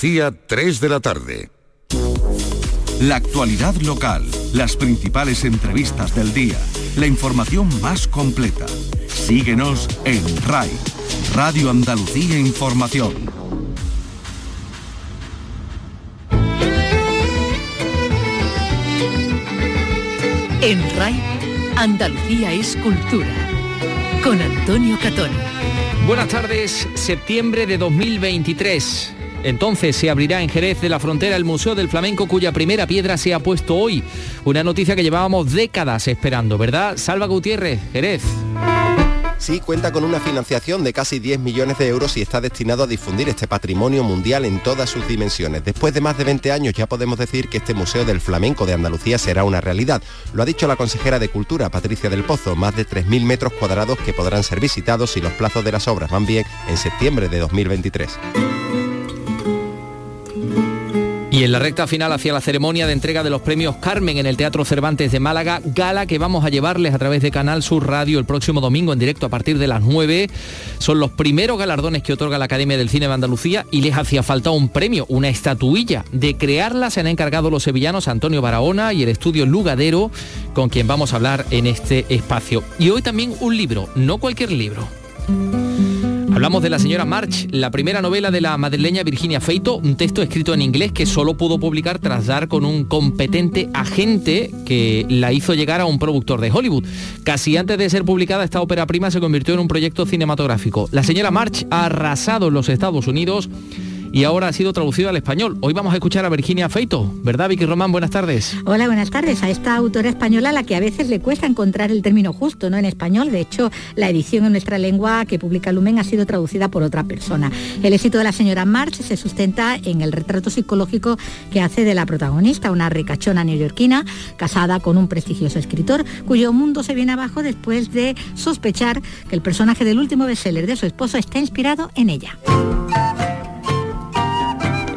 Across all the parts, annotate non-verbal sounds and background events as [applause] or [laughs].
Día 3 de la tarde. La actualidad local, las principales entrevistas del día, la información más completa. Síguenos en RAI, Radio Andalucía Información. En RAI, Andalucía es cultura. Con Antonio Catón. Buenas tardes, septiembre de 2023. Entonces se abrirá en Jerez de la Frontera el Museo del Flamenco cuya primera piedra se ha puesto hoy. Una noticia que llevábamos décadas esperando, ¿verdad? Salva Gutiérrez, Jerez. Sí, cuenta con una financiación de casi 10 millones de euros y está destinado a difundir este patrimonio mundial en todas sus dimensiones. Después de más de 20 años ya podemos decir que este Museo del Flamenco de Andalucía será una realidad. Lo ha dicho la consejera de Cultura, Patricia del Pozo, más de 3.000 metros cuadrados que podrán ser visitados si los plazos de las obras van bien en septiembre de 2023. Y en la recta final hacia la ceremonia de entrega de los premios Carmen en el Teatro Cervantes de Málaga, gala que vamos a llevarles a través de Canal Sur Radio el próximo domingo en directo a partir de las 9. Son los primeros galardones que otorga la Academia del Cine de Andalucía y les hacía falta un premio, una estatuilla. De crearla se han encargado los sevillanos Antonio Barahona y el estudio Lugadero, con quien vamos a hablar en este espacio. Y hoy también un libro, no cualquier libro. Hablamos de la señora March, la primera novela de la madrileña Virginia Feito, un texto escrito en inglés que solo pudo publicar tras dar con un competente agente que la hizo llegar a un productor de Hollywood. Casi antes de ser publicada, esta ópera prima se convirtió en un proyecto cinematográfico. La señora March ha arrasado en los Estados Unidos y ahora ha sido traducido al español. Hoy vamos a escuchar a Virginia Feito, ¿verdad Vicky Román? Buenas tardes. Hola, buenas tardes. A esta autora española a la que a veces le cuesta encontrar el término justo, ¿no? En español, de hecho, la edición en nuestra lengua que publica Lumen ha sido traducida por otra persona. El éxito de la señora March se sustenta en el retrato psicológico que hace de la protagonista, una ricachona neoyorquina, casada con un prestigioso escritor, cuyo mundo se viene abajo después de sospechar que el personaje del último bestseller de su esposo está inspirado en ella.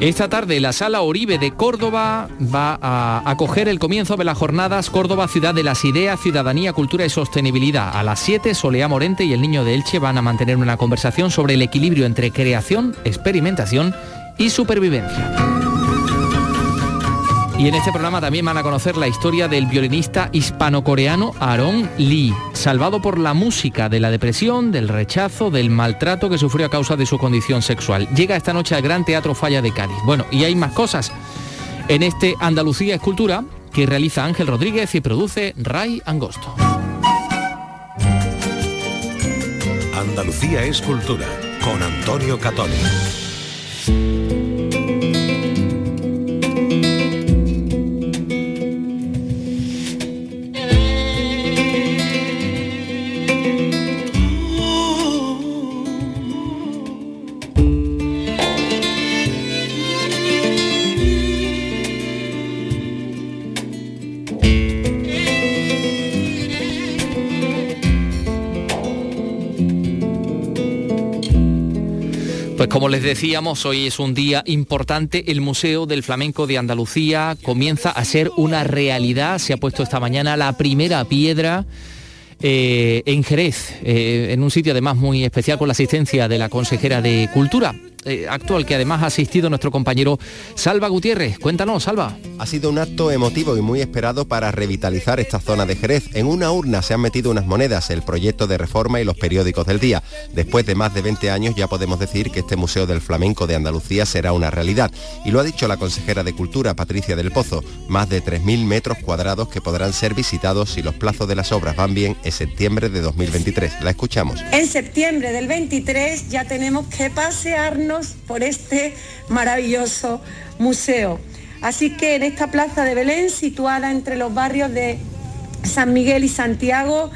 Esta tarde la Sala Oribe de Córdoba va a acoger el comienzo de las jornadas Córdoba Ciudad de las Ideas, Ciudadanía, Cultura y Sostenibilidad. A las 7, Solea Morente y el Niño de Elche van a mantener una conversación sobre el equilibrio entre creación, experimentación y supervivencia. Y en este programa también van a conocer la historia del violinista hispano-coreano Aaron Lee, salvado por la música de la depresión, del rechazo, del maltrato que sufrió a causa de su condición sexual. Llega esta noche al Gran Teatro Falla de Cádiz. Bueno, y hay más cosas. En este Andalucía Escultura que realiza Ángel Rodríguez y produce Ray Angosto. Andalucía Escultura con Antonio Catoni. Pues como les decíamos, hoy es un día importante. El Museo del Flamenco de Andalucía comienza a ser una realidad. Se ha puesto esta mañana la primera piedra. eh, en Jerez, eh, en un sitio además muy especial con la asistencia de la consejera de Cultura, eh, actual que además ha asistido nuestro compañero Salva Gutiérrez. Cuéntanos, Salva. Ha sido un acto emotivo y muy esperado para revitalizar esta zona de Jerez. En una urna se han metido unas monedas, el proyecto de reforma y los periódicos del día. Después de más de 20 años ya podemos decir que este Museo del Flamenco de Andalucía será una realidad. Y lo ha dicho la consejera de Cultura, Patricia del Pozo. Más de 3.000 metros cuadrados que podrán ser visitados si los plazos de las obras van bien en septiembre de 2023. La escuchamos. En septiembre del 23 ya tenemos que pasearnos por este maravilloso museo. Así que en esta plaza de Belén, situada entre los barrios de San Miguel y Santiago,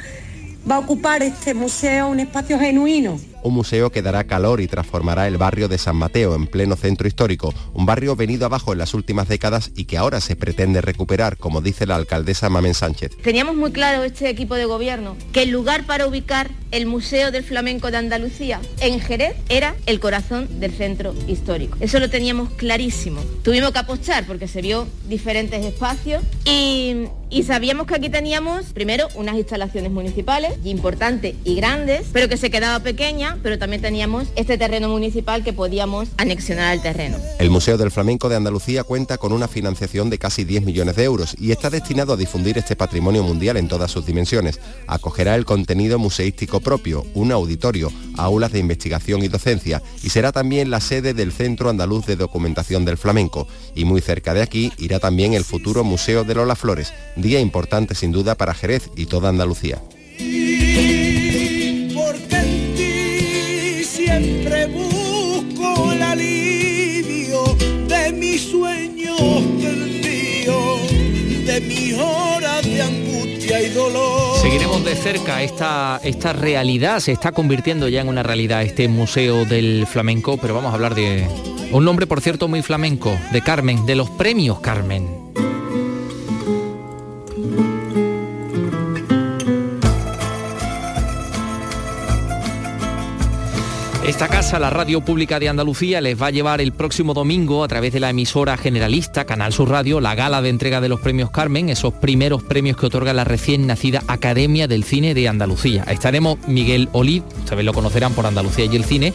va a ocupar este museo un espacio genuino un museo que dará calor y transformará el barrio de San Mateo en pleno centro histórico, un barrio venido abajo en las últimas décadas y que ahora se pretende recuperar, como dice la alcaldesa Mamen Sánchez. Teníamos muy claro este equipo de gobierno que el lugar para ubicar el Museo del Flamenco de Andalucía en Jerez era el corazón del centro histórico. Eso lo teníamos clarísimo. Tuvimos que apostar porque se vio diferentes espacios y y sabíamos que aquí teníamos primero unas instalaciones municipales importantes y grandes, pero que se quedaba pequeña, pero también teníamos este terreno municipal que podíamos anexionar al terreno. El Museo del Flamenco de Andalucía cuenta con una financiación de casi 10 millones de euros y está destinado a difundir este patrimonio mundial en todas sus dimensiones. Acogerá el contenido museístico propio, un auditorio, aulas de investigación y docencia y será también la sede del Centro Andaluz de Documentación del Flamenco. Y muy cerca de aquí irá también el futuro Museo de Lola Flores, día importante sin duda para Jerez y toda Andalucía. Seguiremos de cerca esta, esta realidad, se está convirtiendo ya en una realidad este Museo del Flamenco, pero vamos a hablar de un nombre, por cierto, muy flamenco, de Carmen, de los premios Carmen. Esta casa, la Radio Pública de Andalucía, les va a llevar el próximo domingo a través de la emisora generalista Canal Sur Radio la gala de entrega de los premios Carmen, esos primeros premios que otorga la recién nacida Academia del Cine de Andalucía. Estaremos Miguel Olid, ustedes lo conocerán por Andalucía y el cine,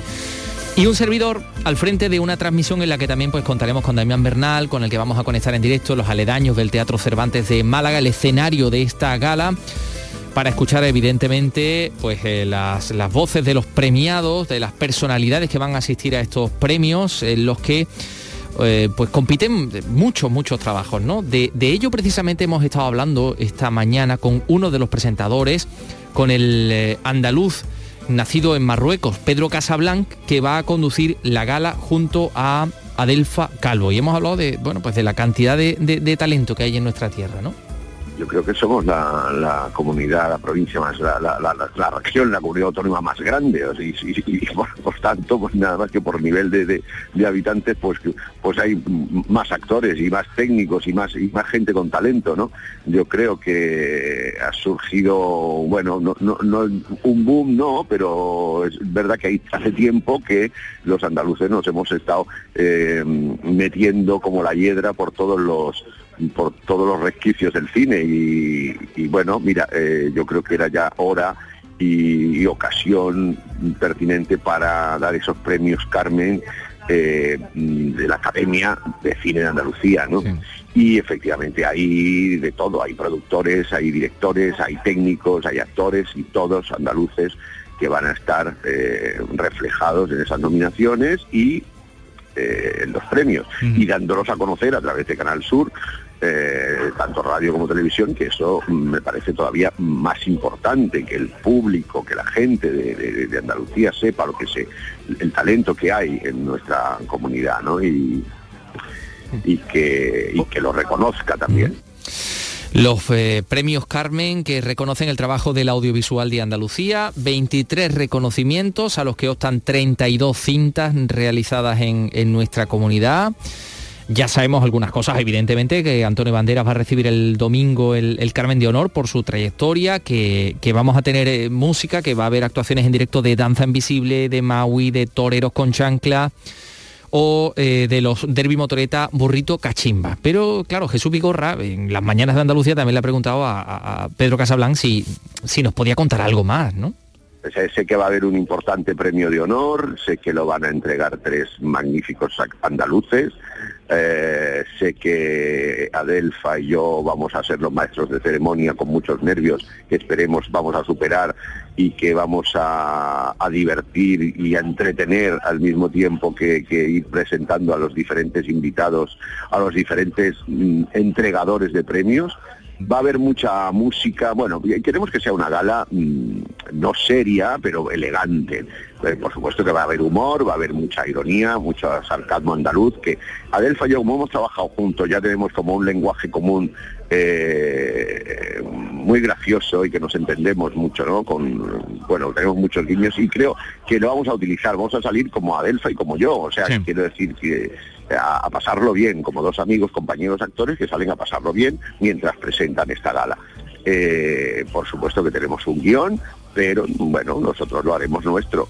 y un servidor al frente de una transmisión en la que también pues contaremos con Damián Bernal, con el que vamos a conectar en directo los aledaños del Teatro Cervantes de Málaga, el escenario de esta gala para escuchar evidentemente pues eh, las, las, voces de los premiados, de las personalidades que van a asistir a estos premios, en los que eh, pues compiten muchos, muchos trabajos, ¿no? De, de, ello precisamente hemos estado hablando esta mañana con uno de los presentadores, con el eh, andaluz nacido en Marruecos, Pedro Casablanc, que va a conducir la gala junto a Adelfa Calvo. Y hemos hablado de, bueno, pues de la cantidad de, de, de talento que hay en nuestra tierra, ¿no? Yo creo que somos la, la comunidad, la provincia más, la, la, la, región, la comunidad autónoma más grande, y, por, tanto, pues nada más que por nivel de, de, de, habitantes, pues pues hay más actores y más técnicos y más y más gente con talento, ¿no? Yo creo que ha surgido, bueno, no, no, no un boom, no, pero es verdad que hay, hace tiempo que los andaluces nos hemos estado eh, metiendo como la hiedra por todos los por todos los resquicios del cine y, y bueno, mira, eh, yo creo que era ya hora y, y, ocasión pertinente para dar esos premios Carmen eh, de la Academia de Cine de Andalucía, ¿no? Sí. Y efectivamente hay de todo, hay productores, hay directores, hay técnicos, hay actores y todos andaluces que van a estar eh, reflejados en esas nominaciones y eh, en los premios y dándolos a conocer a través de Canal Sur eh, tanto radio como televisión, que eso me parece todavía más importante, que el público, que la gente de, Andalucía sepa lo que se, el talento que hay en nuestra comunidad. Y, que, lo reconozca también. Los eh, premios Carmen que reconocen el trabajo del audiovisual de Andalucía, 23 reconocimientos a los que optan 32 cintas realizadas en nuestra comunidad. Ya sabemos algunas cosas, evidentemente, que Antonio Banderas va a recibir el domingo el, Carmen de Honor por su trayectoria, que, vamos a tener eh, música, que va a haber actuaciones en directo de Danza Invisible, de Maui, de Toreros con Chancla o eh, de los Derby Motoreta Burrito Cachimba. Pero claro, Jesús Vigorra en las mañanas de Andalucía también le ha preguntado a, Pedro Casablanc si, si nos podía contar algo más, ¿no? Sé que va a haber un importante premio de honor, sé que lo van a entregar tres magníficos andaluces, eh, sé que Adelfa y yo vamos a ser los maestros de ceremonia con muchos nervios que esperemos vamos a superar y que vamos a, divertir y a entretener al mismo tiempo que, que, ir presentando a los diferentes invitados, a los diferentes mm, entregadores de premios va a haber mucha música, bueno, queremos que sea una gala mmm, no seria, pero elegante. Eh, por supuesto que va a haber humor, va a haber mucha ironía, mucho sarcasmo andaluz, que Adelfa y yo como hemos trabajado juntos, ya tenemos como un lenguaje común eh, muy gracioso y que nos entendemos mucho, ¿no? Con, bueno, tenemos muchos guiños y creo que lo vamos a utilizar, vamos a salir como Adelfa y como yo, o sea, sí. quiero decir que a, a, pasarlo bien, como dos amigos, compañeros actores que salen a pasarlo bien mientras presentan esta gala. Eh, por supuesto que tenemos un guion, pero bueno, nosotros lo haremos nuestro.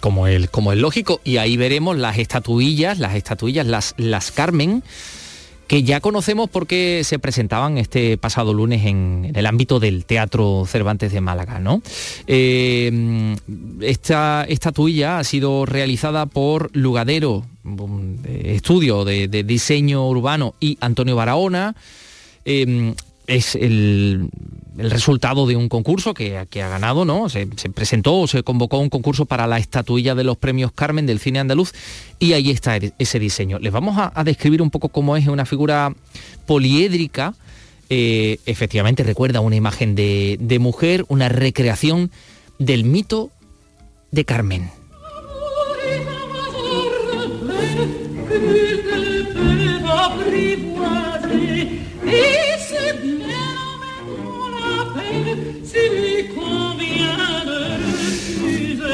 Como el, como el lógico, y ahí veremos las estatuillas, las estatuillas, las, las Carmen, que ya conocemos porque se presentaban este pasado lunes en, el ámbito del Teatro Cervantes de Málaga. ¿no? Eh, esta estatuilla ha sido realizada por Lugadero, un estudio de, diseño urbano, y Antonio Barahona. Eh, es el, resultado de un concurso que, ha ganado, ¿no? Se, presentó, se convocó un concurso para la estatuilla de los premios Carmen del cine andaluz y ahí está ese diseño. Les vamos a, describir un poco cómo es una figura poliédrica. Eh, efectivamente recuerda una imagen de, de mujer, una recreación del mito de Carmen.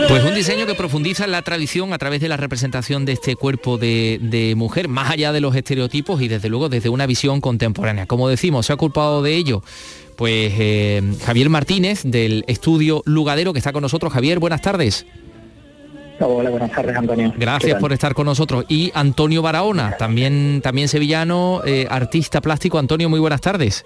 Pues un diseño que profundiza en la tradición a través de la representación de este cuerpo de, mujer, más allá de los estereotipos y desde luego desde una visión contemporánea. Como decimos, se ha culpado de ello pues eh, Javier Martínez del estudio Lugadero que está con nosotros. Javier, buenas tardes. Hola, buenas tardes, Antonio. Gracias por estar con nosotros. Y Antonio Barahona, también, también sevillano, eh, artista plástico. Antonio, muy buenas tardes.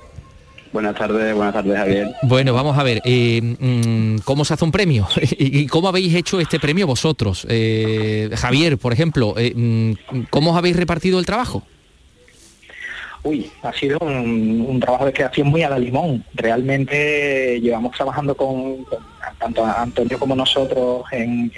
Buenas tardes, buenas tardes Javier. Bueno, vamos a ver, eh, mm, ¿cómo se hace un premio? [laughs] ¿Y cómo habéis hecho este premio vosotros? Eh, Javier, por ejemplo, eh, mm, ¿cómo os habéis repartido el trabajo? Uy, ha sido un, trabajo de creación muy a la limón. Realmente llevamos trabajando con, tanto Antonio como nosotros en,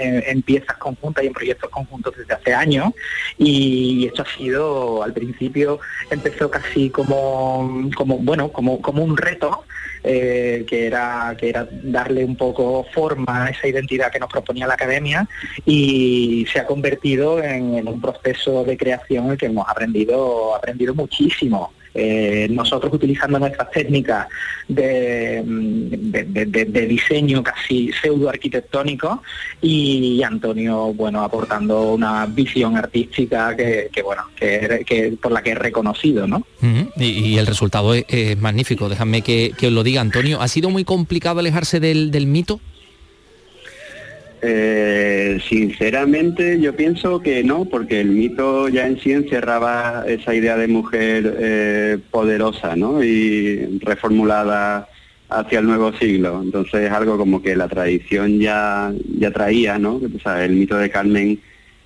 piezas conjuntas y en proyectos conjuntos desde hace años y esto ha sido al principio empezó casi como como bueno como como un reto eh, que, era, que era darle un poco forma a esa identidad que nos proponía la academia y se ha convertido en, un proceso de creación en el que hemos aprendido, aprendido muchísimo. Eh, nosotros utilizando nuestras técnicas de, de, diseño casi pseudo arquitectónico y Antonio bueno aportando una visión artística que, bueno que, por la que es reconocido ¿no? y, el resultado es, magnífico. Déjame que, os lo diga Antonio. Ha sido muy complicado alejarse del, del mito eh, sinceramente yo pienso que no, porque el mito ya en sí encerraba esa idea de mujer eh, poderosa ¿no? y reformulada hacia el nuevo siglo. Entonces es algo como que la tradición ya, ya traía, ¿no? el mito de Carmen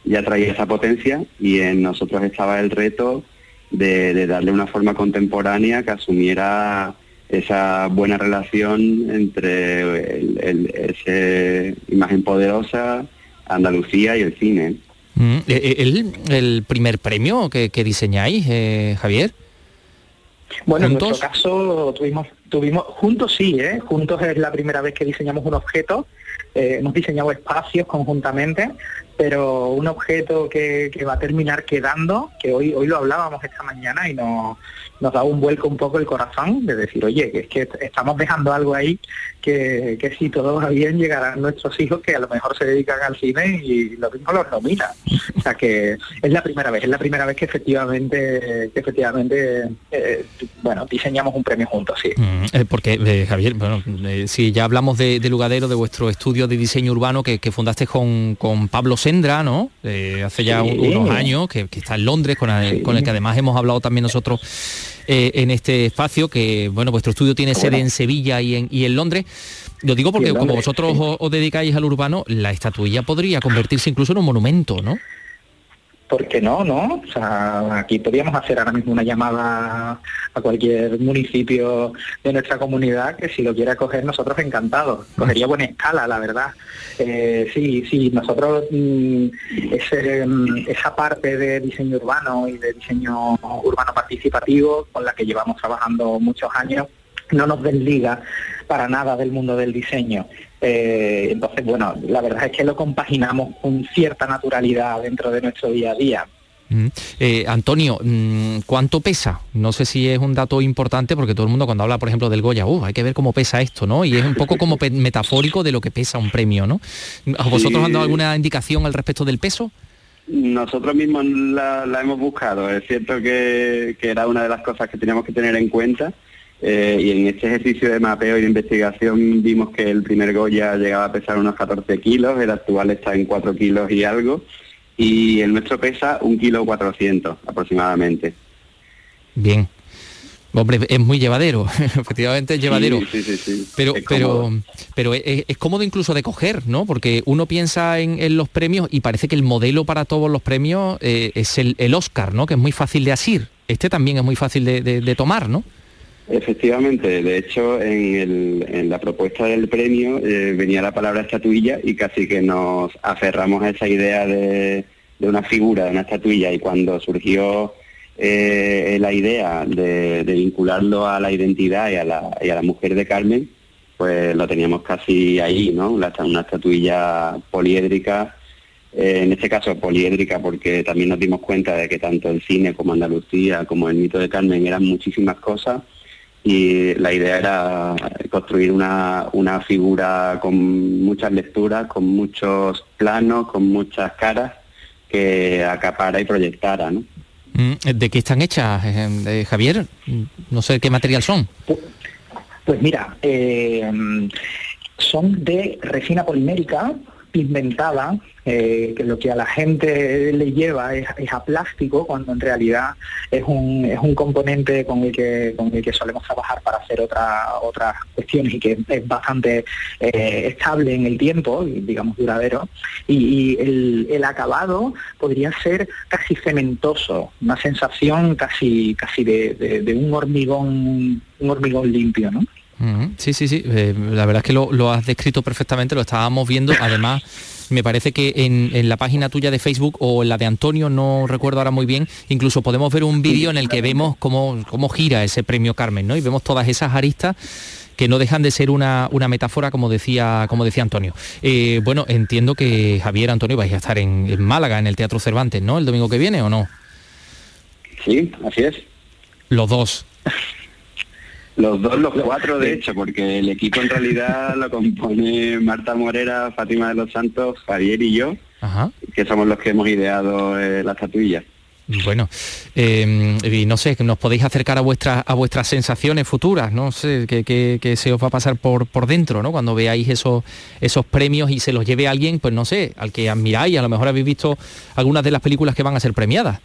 ya traía esa potencia y en nosotros estaba el reto de darle una forma contemporánea que asumiera esa buena relación entre esa imagen poderosa, Andalucía y el cine. Mm, eh, eh, ¿El, primer premio que, diseñáis, eh, Javier? Bueno, en nuestro caso tuvimos, tuvimos, juntos sí, ¿eh? juntos es la primera vez que diseñamos un objeto, hemos diseñado espacios conjuntamente, pero un objeto que, que, va a terminar quedando, que hoy, hoy lo hablábamos esta mañana y no, nos da un vuelco un poco el corazón de decir, oye, que es que estamos dejando algo ahí que, que si todo va bien llegarán nuestros hijos que a lo mejor se dedican al cine y lo mismo los nominan. O sea que es la primera vez, es la primera vez que efectivamente, que efectivamente eh, bueno, diseñamos un premio juntos, sí. Mm, eh, porque, eh, Javier, bueno, si ya hablamos de, Lugadero, de vuestro estudio de diseño urbano que, fundaste con, con, Pablo Sendra, ¿no? hace ya unos años, que, está en Londres, con el que además hemos hablado también nosotros eh, en este espacio, que bueno, vuestro estudio tiene sede en Sevilla y en, y en Londres. Lo digo porque como vosotros os, dedicáis al urbano, la estatuilla podría convertirse incluso en un monumento, ¿no? porque no, no? O sea, aquí podríamos hacer ahora mismo una llamada a cualquier municipio de nuestra comunidad que si lo quiera coger nosotros encantados. Cogería buena escala, la verdad. Eh, sí, sí, nosotros mm, mm, esa parte de diseño urbano y de diseño urbano participativo con la que llevamos trabajando muchos años no nos desliga para nada del mundo del diseño. Eh, entonces, bueno, la verdad es que lo compaginamos con cierta naturalidad dentro de nuestro día a día. Mm. Eh, Antonio, mm, ¿cuánto pesa? No sé si es un dato importante porque todo el mundo cuando habla, por ejemplo, del Goya, uh, hay que ver cómo pesa esto, ¿no? Y es un poco como [laughs] metafórico de lo que pesa un premio, ¿no? ¿Vosotros han dado alguna indicación al respecto del peso? Nosotros mismos la, hemos buscado. Es cierto que, que, era una de las cosas que teníamos que tener en cuenta eh, y en este ejercicio de mapeo y de investigación vimos que el primer Goya llegaba a pesar unos 14 kilos, el actual está en 4 kilos y algo, y el nuestro pesa un kilo 400 aproximadamente. Bien. Hombre, es muy llevadero, [laughs] efectivamente es llevadero. Sí, sí, sí, Pero, Es pero, pero es, es cómodo incluso de coger, ¿no? Porque uno piensa en, en los premios y parece que el modelo para todos los premios eh, es el, el Oscar, ¿no? Que es muy fácil de asir. Este también es muy fácil de, de- de tomar, ¿no? Efectivamente, de hecho en, el- en la propuesta del premio eh, venía la palabra estatuilla y casi que nos aferramos a esa idea de, una figura, de una estatuilla y cuando surgió eh, la idea de, vincularlo a la identidad y a la, y a la mujer de Carmen, pues lo teníamos casi ahí, ¿no? Una estatuilla poliédrica eh, en este caso poliédrica porque también nos dimos cuenta de que tanto el cine como Andalucía como el mito de Carmen eran muchísimas cosas y la idea era construir una, una figura con muchas lecturas, con muchos planos, con muchas caras que acapara y proyectara, ¿no? Mm, ¿De qué están hechas, eh, eh, Javier? No sé qué material son. Pues mira, eh, son de resina polimérica pigmentada, eh, que lo que a la gente le lleva es, a plástico, cuando en realidad es un, es un componente con el que con el que solemos trabajar para hacer otra, otras cuestiones y que es bastante eh, estable en el tiempo, digamos duradero, y, y el, el acabado podría ser casi cementoso, una sensación casi casi de, de- de un hormigón, un hormigón limpio, ¿no? Sí, sí, sí. eh, la verdad es que lo, lo has descrito perfectamente, lo estábamos viendo. Además, me parece que en, en la página tuya de Facebook o en la de Antonio, no recuerdo ahora muy bien, incluso podemos ver un vídeo en el que vemos cómo, cómo gira ese premio Carmen, ¿no? Y vemos todas esas aristas que no dejan de ser una, una metáfora, como decía, como decía Antonio. Eh, bueno, entiendo que Javier, Antonio, vais a estar en, en Málaga, en el Teatro Cervantes, ¿no? El domingo que viene, ¿o no? Sí, así es. Los dos. [laughs] Los dos, los cuatro de hecho, porque el equipo en realidad lo compone Marta Morera, Fátima de los Santos, Javier y yo, Ajá. que somos los que hemos ideado eh, la estatuilla. Bueno, eh, y no sé, nos podéis acercar a vuestras a vuestras sensaciones futuras, no sé, que, que- que se os va a pasar por, por dentro, ¿no? Cuando veáis esos, esos premios y se los lleve alguien, pues no sé, al que admiráis, a lo mejor habéis visto algunas de las películas que van a ser premiadas.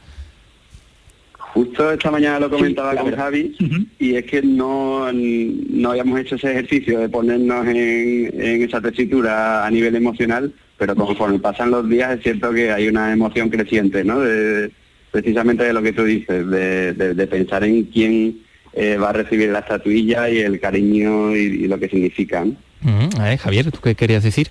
Justo esta mañana lo comentaba con Javi y es que no, no habíamos hecho ese ejercicio de ponernos en, en esa tesitura a nivel emocional, pero conforme pasan los días es cierto que hay una emoción creciente, ¿no? De- precisamente de lo que tú dices, de, de- de pensar en quién eh, va a recibir la estatuilla y el cariño y, y lo que significa. ¿no? Ujú, a ver, Javier, ¿tú qué querías decir?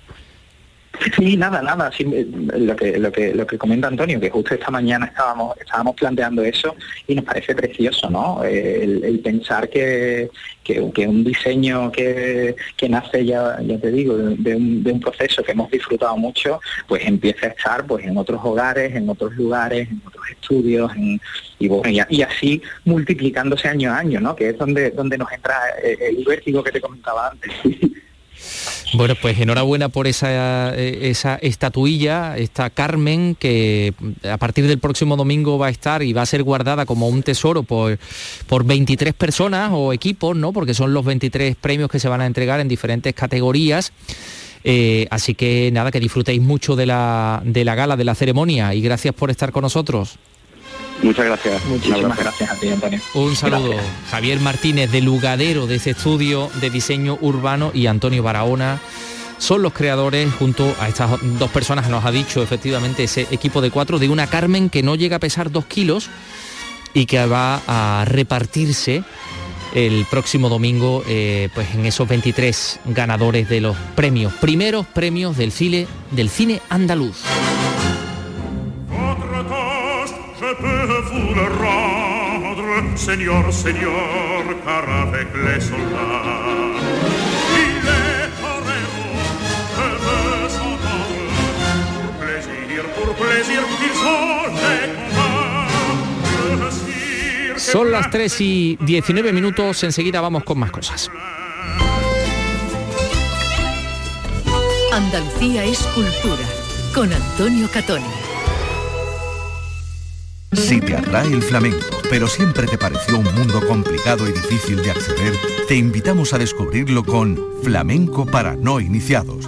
Sí, nada, nada. eh, lo que lo que lo que comenta Antonio, que justo esta mañana estábamos estábamos planteando eso y nos parece precioso, ¿no? Eh, El, pensar que, que, un diseño que, que nace ya ya te digo de, un, de un proceso que hemos disfrutado mucho, pues empieza a estar pues en otros hogares, en otros lugares, en otros estudios, en- y bueno y así multiplicándose año a año, ¿no? Que es donde donde nos entra eh, el vértigo que te comentaba antes. [laughs] Bueno, pues enhorabuena por esa, eh, esa estatuilla, esta Carmen, que a partir del próximo domingo va a estar y va a ser guardada como un tesoro por, por 23 personas o equipos, ¿no? Porque son los 23 premios que se van a entregar en diferentes categorías. Eh, así que nada, que disfrutéis mucho de la, de la gala, de la ceremonia y gracias por estar con nosotros. Muchas gracias. Muchísimas gracias a ti, Antonio. Un saludo. Gracias. Javier Martínez, de Lugadero, de ese estudio de diseño urbano, y Antonio Barahona son los creadores, junto a estas dos personas que nos ha dicho efectivamente ese equipo de cuatro, de una Carmen que no llega a pesar dos kilos y que va a repartirse el próximo domingo eh, pues en esos 23 ganadores de los premios, primeros premios del cine, del cine andaluz. Rendre, Seigneur, Seigneur, car avec les soldats, il est torero, je veux s'entendre. Pour plaisir, pour plaisir, ils sont les combats. Je suis que Son las 3 y 19 minutos, enseguida vamos con más cosas. Andalucía es cultura, con Antonio Catoni. Si te atrae el flamenco, pero siempre te pareció un mundo complicado y difícil de acceder, te invitamos a descubrirlo con Flamenco para no iniciados,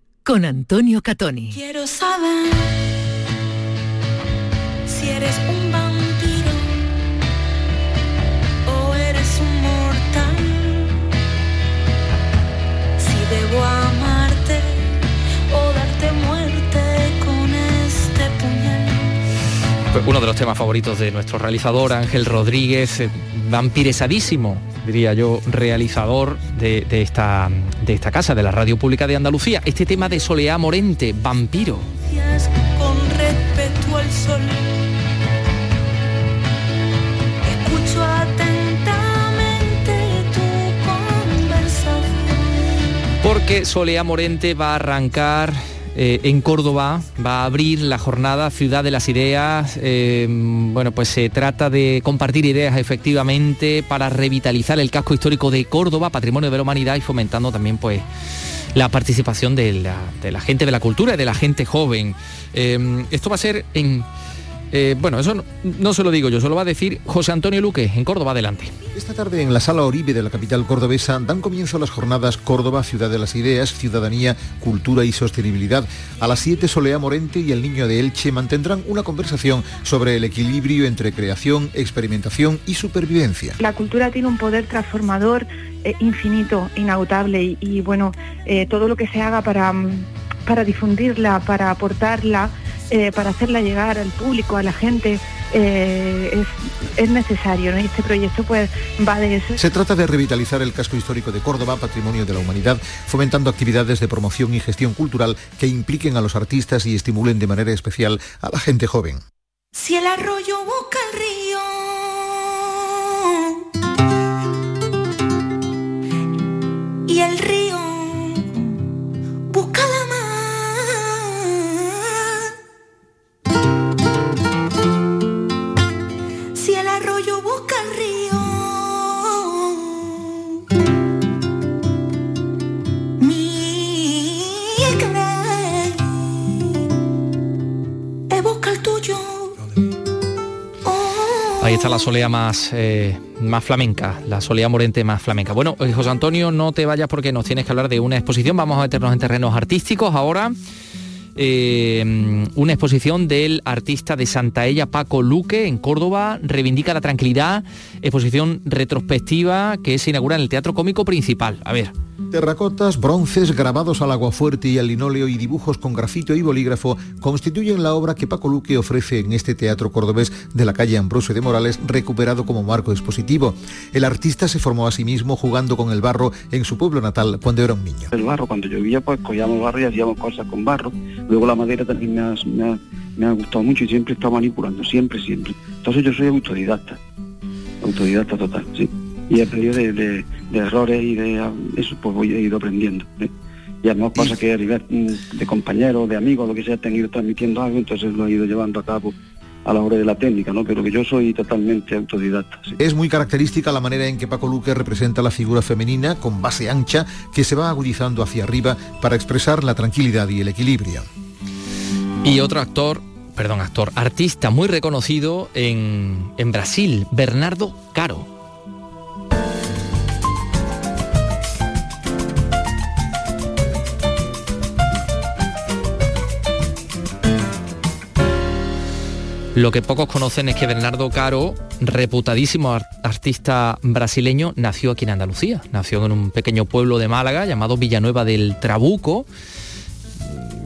con Antonio Catoni. Quiero saber si eres un vampiro o eres un mortal. Si debo uno de los temas favoritos de nuestro realizador Ángel Rodríguez, eh, vampiresadísimo, diría yo, realizador de, de esta, de esta casa, de la Radio Pública de Andalucía. Este tema de Soleá Morente, Vampiro. Gracias con respeto al sol. Escucho atentamente tu conversación. Porque Soleá Morente va a arrancar eh, en Córdoba, va a abrir la jornada Ciudad de las Ideas. eh, bueno, pues se trata de compartir ideas efectivamente para revitalizar el casco histórico de Córdoba, patrimonio de la humanidad y fomentando también pues la participación de la, gente de la cultura y de la gente joven. Eh, esto va a ser en... eh, bueno, eso no, no se lo digo yo, se lo va a decir José Antonio Luque, en Córdoba, adelante. Esta tarde en la Sala Oribe de la capital cordobesa dan comienzo las jornadas Córdoba, Ciudad de las Ideas, Ciudadanía, Cultura y Sostenibilidad. A las 7 Solea Morente y el Niño de Elche mantendrán una conversación sobre el equilibrio entre creación, experimentación y supervivencia. La cultura tiene un poder transformador eh, infinito, inagotable y, y, bueno, eh, todo lo que se haga para, mm, para difundirla, para aportarla, eh, para hacerla llegar al público, a la gente, eh, es, es necesario. ¿no? Y este proyecto pues va de eso. Se trata de revitalizar el casco histórico de Córdoba, patrimonio de la humanidad, fomentando actividades de promoción y gestión cultural que impliquen a los artistas y estimulen de manera especial a la gente joven. Si el arroyo busca el río y el río Ahí está la solea más, eh, más flamenca, la solea morente más flamenca. Bueno, eh, José Antonio, no te vayas porque nos tienes que hablar de una exposición. Vamos a meternos en terrenos artísticos ahora. Eh, una exposición del artista de Santaella, Paco Luque, en Córdoba, reivindica la tranquilidad, exposición retrospectiva que se inaugura en el Teatro Cómico Principal. A ver. Terracotas, bronces, grabados al agua fuerte y al linóleo y dibujos con grafito y bolígrafo constituyen la obra que Paco Luque ofrece en este teatro cordobés de la calle Ambrosio de Morales, recuperado como marco expositivo. El artista se formó a sí mismo jugando con el barro en su pueblo natal cuando era un niño. El barro, cuando llovía, pues cogíamos barro y hacíamos cosas con barro. Luego la madera también me ha, gustado mucho y siempre estado manipulando, siempre, siempre. Entonces yo soy autodidacta, autodidacta total, sí. Y he aprendido de- de errores y de ah, eso, pues voy, he ido aprendiendo. ¿eh? Y además cosas que a nivel mm, de compañeros, de amigos, lo que sea, te han ido transmitiendo algo, entonces lo he ido llevando a cabo a la hora de la técnica, ¿no? Pero que yo soy totalmente autodidacta. sí. Es muy característica la manera en que Paco Luque representa la figura femenina con base ancha que se va agudizando hacia arriba para expresar la tranquilidad y el equilibrio. Y otro actor, perdón, actor, artista muy reconocido en, en Brasil, Bernardo Caro. Lo que pocos conocen es que Bernardo Caro, reputadísimo ar- artista brasileño, nació aquí en Andalucía. Nació en un pequeño pueblo de Málaga llamado Villanueva del Trabuco.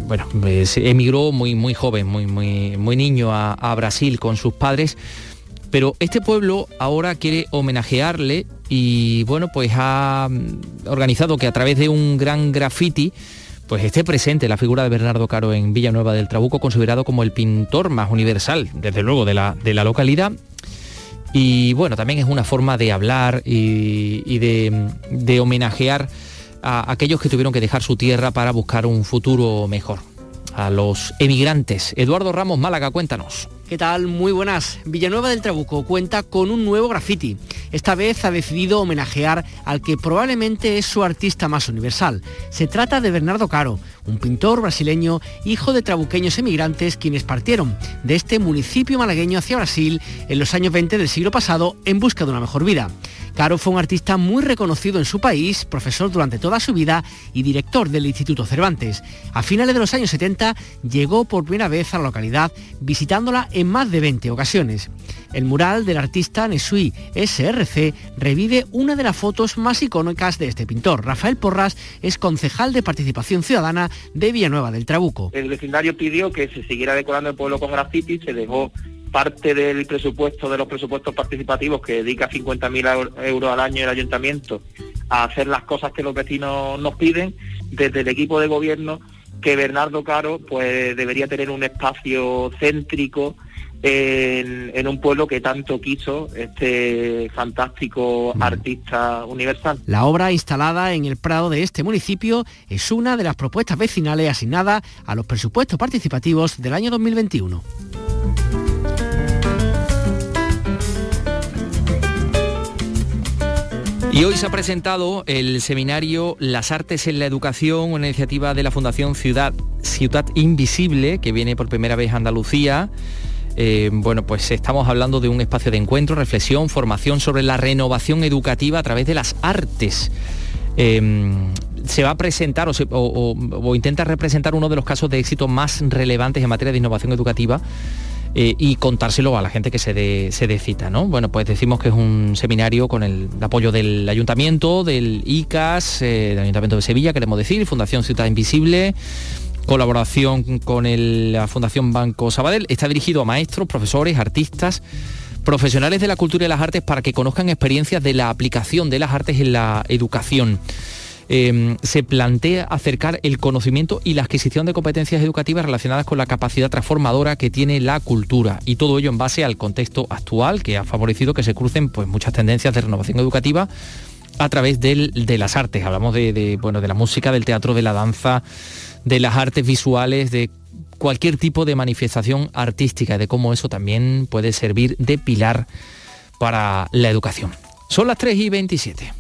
Bueno, se emigró muy, muy joven, muy, muy, muy niño a, a Brasil con sus padres. Pero este pueblo ahora quiere homenajearle y bueno, pues ha mm, organizado que a través de un gran graffiti pues esté presente la figura de Bernardo Caro en Villanueva del Trabuco, considerado como el pintor más universal, desde luego, de la, de la localidad. Y bueno, también es una forma de hablar y, de homenajear a aquellos que tuvieron que dejar su tierra para buscar un futuro mejor, a los emigrantes. Eduardo Ramos Málaga, cuéntanos. ¿Qué tal? Muy buenas. Villanueva del Trabuco cuenta con un nuevo graffiti. Esta vez ha decidido homenajear al que probablemente es su artista más universal. Se trata de Bernardo Caro, un pintor brasileño, hijo de trabuqueños emigrantes quienes partieron de este municipio malagueño hacia Brasil en los años 20 del siglo pasado en busca de una mejor vida. Caro fue un artista muy reconocido en su país, profesor durante toda su vida y director del Instituto Cervantes. A finales de los años 70 llegó por primera vez a la localidad visitándola en más de 20 ocasiones. El mural del artista Nesui SRC revive una de las fotos más icónicas de este pintor. Rafael Porras es concejal de Participación Ciudadana de Villanueva del Trabuco. El vecindario pidió que se siguiera decorando el pueblo con graffiti, se dejó parte del presupuesto de los presupuestos participativos que dedica 50.000 euros al año el ayuntamiento a hacer las cosas que los vecinos nos piden, desde el equipo de gobierno que Bernardo Caro pues debería tener un espacio céntrico en, en, un pueblo que tanto quiso este fantástico artista universal. La obra instalada en el Prado de este municipio es una de las propuestas vecinales asignadas a los presupuestos participativos del año 2021. Y hoy se ha presentado el seminario Las Artes en la Educación, una iniciativa de la Fundación Ciudad, Ciudad Invisible, que viene por primera vez a Andalucía. Eh, bueno, pues estamos hablando de un espacio de encuentro, reflexión, formación sobre la renovación educativa a través de las artes. Eh, se va a presentar o, intenta representar uno de los casos de éxito más relevantes en materia de innovación educativa eh, y contárselo a la gente que se dé, se cita. ¿no? Bueno, pues decimos que es un seminario con el apoyo del ayuntamiento, del ICAS, eh, del Ayuntamiento de Sevilla, queremos decir, Fundación Ciudad Invisible, colaboración con la Fundación Banco Sabadell. Está dirigido a maestros, profesores, artistas, profesionales de la cultura y las artes para que conozcan experiencias de la aplicación de las artes en la educación. Eh, se plantea acercar el conocimiento y la adquisición de competencias educativas relacionadas con la capacidad transformadora que tiene la cultura y todo ello en base al contexto actual que ha favorecido que se crucen pues, muchas tendencias de renovación educativa a través del, de las artes. Hablamos de, bueno, de la música, del teatro, de la danza, de las artes visuales, de cualquier tipo de manifestación artística, de cómo eso también puede servir de pilar para la educación. Son las 3 y 27.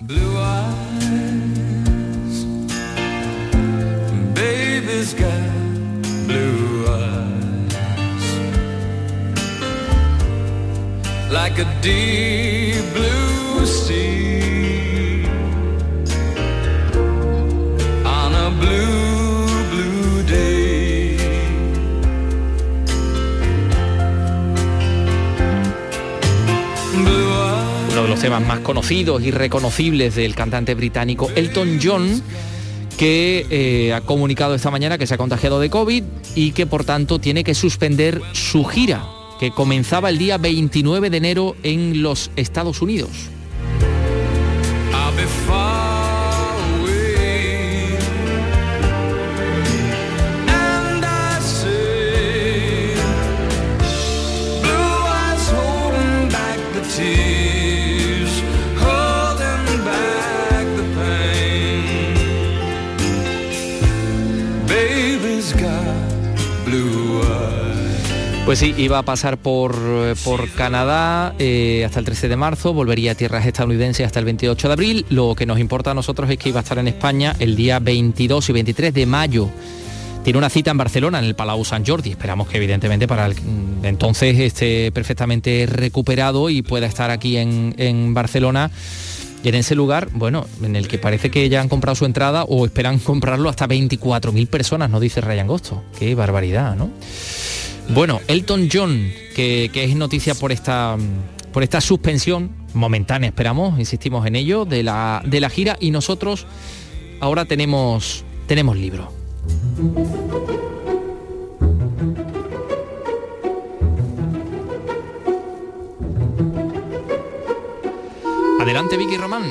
Blue eyes, baby's got blue eyes, like a deep uno de los temas más conocidos y reconocibles del cantante británico Elton John, que eh, ha comunicado esta mañana que se ha contagiado de COVID y que por tanto tiene que suspender su gira, que comenzaba el día 29 de enero en los Estados Unidos. Pues sí, iba a pasar por, eh, por Canadá eh, hasta el 13 de marzo, volvería a tierras estadounidenses hasta el 28 de abril. Lo que nos importa a nosotros es que iba a estar en España el día 22 y 23 de mayo. Tiene una cita en Barcelona, en el Palau Sant Jordi. Esperamos que evidentemente para el, mm, entonces esté perfectamente recuperado y pueda estar aquí en, en Barcelona. Y en ese lugar, bueno, en el que parece que ya han comprado su entrada o esperan [laughs] comprarlo hasta 24.000 personas, nos dice Ryan Gosto. Qué barbaridad, ¿no? Bueno, Elton John, que, que es noticia por esta, por esta suspensión momentánea, esperamos, insistimos en ello, de la, de la gira y nosotros ahora tenemos, tenemos libro. Adelante, Vicky Román.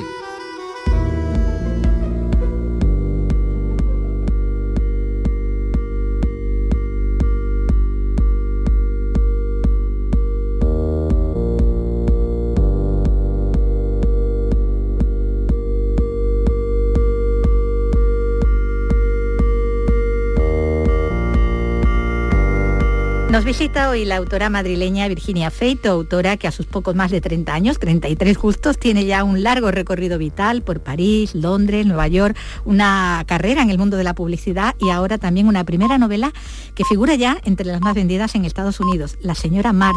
Nos visita hoy la autora madrileña Virginia Feito, autora que a sus pocos más de 30 años, 33 justos, tiene ya un largo recorrido vital por París, Londres, Nueva York, una carrera en el mundo de la publicidad y ahora también una primera novela que figura ya entre las más vendidas en Estados Unidos, La señora March.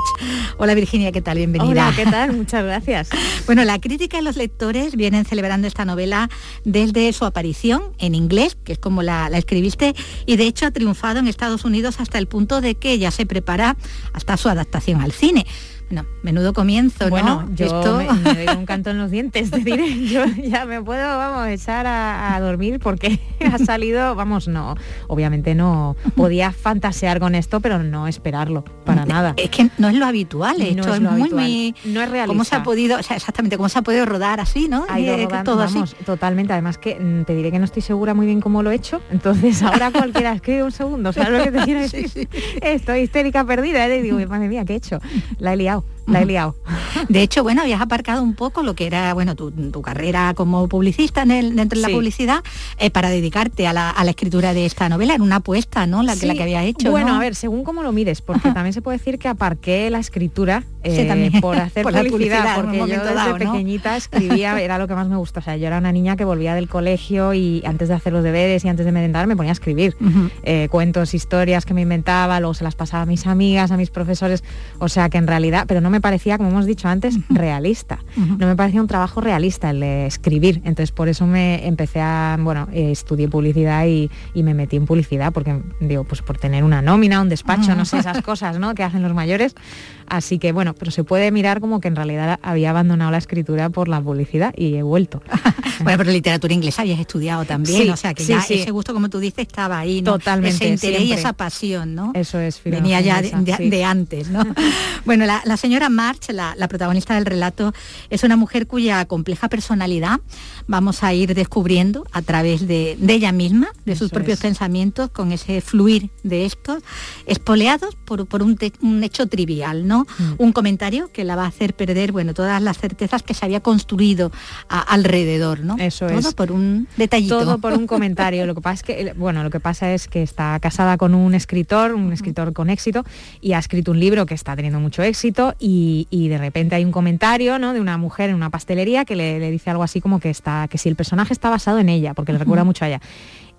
Hola Virginia, ¿qué tal? Bienvenida. Hola, ¿qué tal? Muchas gracias. [laughs] Bueno, la crítica y los lectores vienen celebrando esta novela desde su aparición en inglés, que es como la, la escribiste, y de hecho ha triunfado en Estados Unidos hasta el punto de que ya se prepara hasta su adaptación al cine. Bueno, menudo comienzo, Bueno, ¿no? yo Esto- me, me doy [laughs] un canto en los dientes, te diré. [laughs] Yo ya me puedo, vamos, echar a, a dormir porque [laughs] ha salido, vamos, no, obviamente no podía fantasear con esto, pero no esperarlo, para nada. Es que no es lo habitual, No esto es es, lo muy, habitual. muy- No es realista. ¿Cómo se ha podido, o sea, exactamente, cómo se ha podido rodar así, ¿no? Ha ido Eh, rodando, todo así. totalmente. Además que mm, te diré que no estoy segura muy bien cómo lo he hecho. Entonces ahora cualquiera escribe un segundo, ¿sabes lo que te quiero decir? Estoy histérica perdida, ¿eh? y digo, madre mía, ¿qué he hecho? La he liado, Chao. La he liado. [laughs] De hecho, bueno, habías aparcado un poco lo que era, bueno, tu, tu carrera como publicista en el- dentro de la publicidad eh, para dedicarte a la, a la escritura de esta novela. Era una apuesta, ¿no? La, que la que había hecho. Bueno, ¿no? a ver, según cómo lo mires, porque también se puede decir que aparqué la escritura Sí, eh, también. por [laughs] hacer Por la publicidad, porque yo desde dado, ¿no? pequeñita escribía, [laughs] era lo que más me gusta. O sea, yo era una niña que volvía del colegio y antes de hacer los deberes y antes de merendar me ponía a escribir eh, cuentos, historias que me inventaba, luego se las pasaba a mis amigas, a mis profesores. O sea, que en realidad, pero no me parecía, como hemos dicho antes, realista. No me parecía un trabajo realista el de escribir. Entonces por eso me empecé a, bueno, eh, estudié publicidad y, y me metí en publicidad, porque digo, pues por tener una nómina, un despacho, no sé, esas cosas, ¿no? Que hacen los mayores. Así que bueno, pero se puede mirar como que en realidad había abandonado la escritura por la publicidad y he vuelto. [laughs] Bueno, pero literatura inglesa habías estudiado también, Sí, o sea que sí, ya sí. ese gusto, como tú dices, estaba ahí, ¿no? Totalmente, Ese interés y esa pasión, ¿no? Eso es, Venía ya de, de antes, ¿no? [laughs] bueno, la, la señora March, la, la protagonista del relato, es una mujer cuya compleja personalidad vamos a ir descubriendo a través de, de ella misma, de sus propios es. pensamientos, con ese fluir de estos, espoleados por, por un, te- un hecho trivial, ¿no? Mm. Un comentario que la va a hacer perder, bueno, todas las certezas que se había construido a- alrededor, ¿no? Eso Todo es. por un detallito. Todo por un comentario. Lo que pasa es que, bueno, lo que pasa es que está casada con un escritor, un escritor con éxito, y ha escrito un libro que está teniendo mucho éxito, y, y de repente hay un comentario ¿no? de una mujer en una pastelería que le, le dice algo así como que está, que si el personaje está basado en ella, porque le recuerda mucho a ella.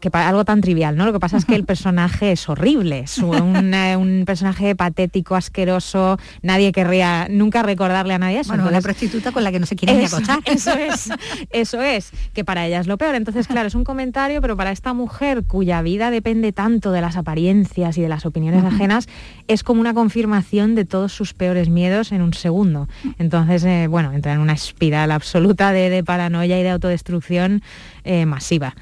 Que algo tan trivial, ¿no? Lo que pasa es que el [laughs] personaje es horrible, es un, eh, un personaje patético, asqueroso, nadie querría nunca recordarle a nadie eso. Bueno, entonces- prostituta con la que no se quieren ni [laughs] acostar. eso es, eso es, que para ella es lo peor. Entonces, claro, es un comentario, pero para esta mujer cuya vida depende tanto de las apariencias y de las opiniones ajenas, es como una confirmación de todos sus peores miedos en un segundo. Entonces, eh, bueno, entra en una espiral absoluta de, de paranoia y de autodestrucción eh, masiva.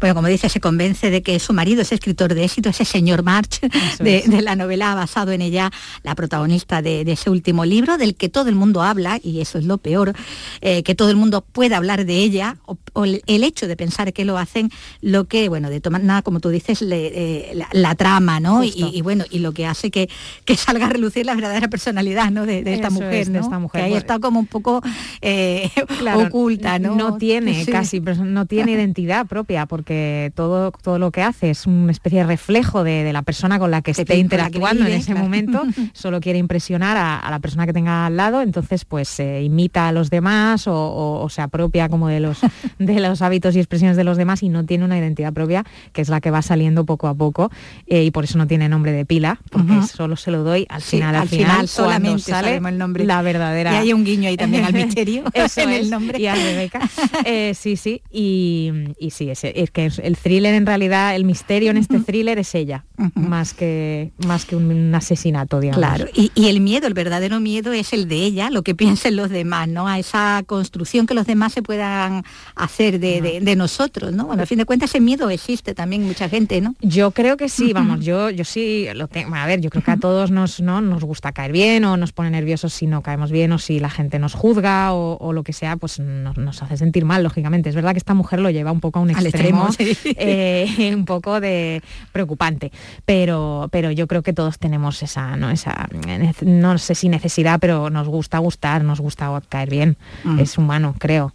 Bueno, como dice, se convence de que su marido es escritor de éxito, ese señor March, de, la novela basado en ella, la protagonista de, de ese último libro, del que todo el mundo habla, y eso es lo peor, eh, que todo el mundo pueda hablar de ella, o, o el, hecho de pensar que lo hacen, lo que, bueno, de tomar nada, como tú dices, le- eh, la, la trama, ¿no? Y, bueno, y lo que hace que, que salga a relucir la verdadera personalidad, ¿no? De, de esta mujer, es, de ¿no? esta mujer. Que ahí está como un poco eh, [laughs] Claro, oculta, ¿no? No tiene Sí. casi, no tiene [laughs] identidad propia, porque todo, todo lo que hace es una especie de reflejo de, de la persona con la que esté que interactuando vive, en ese claro. momento, [laughs] solo quiere impresionar a, a la persona que tenga al lado, entonces pues eh, imita a los demás o, o- o se apropia como de los, [laughs] de los hábitos y expresiones de los demás y no tiene una identidad propia, que es la que va saliendo poco a poco, eh, y por eso no tiene nombre de pila, porque Ujú. solo se lo doy al Sí, final, al, al final, final solamente sale el nombre. la verdadera Y hay un guiño ahí también al [laughs] misterio Eso en es, el nombre. y a Rebeca. Eh, sí, sí. Y, y sí, es, es que el thriller en realidad, el misterio en este thriller es ella, más que más que un, un asesinato, digamos. Claro, y, y el miedo, el verdadero miedo es el de ella, lo que [laughs] piensen los demás, ¿no? A esa construcción que los demás se puedan hacer de, de- de nosotros, ¿no? Bueno, a fin de cuentas ese miedo existe también mucha gente, ¿no? Yo creo que sí, vamos, yo, yo sí lo tengo. A ver, yo creo que a todos nos, ¿no? nos gusta caer bien o nos pone nerviosos si no caemos bien o si la gente nos juzga o, o lo que sea, pues nos, nos hace sentir mal, lógicamente. Es verdad que esta mujer lo lleva un poco a un Al extremo, extremo, [laughs] sí. eh, un poco de preocupante. Pero, pero yo creo que todos tenemos esa, ¿no? esa, no sé si necesidad, pero nos gusta gustar, nos gusta caer bien. Mm. Es humano, creo.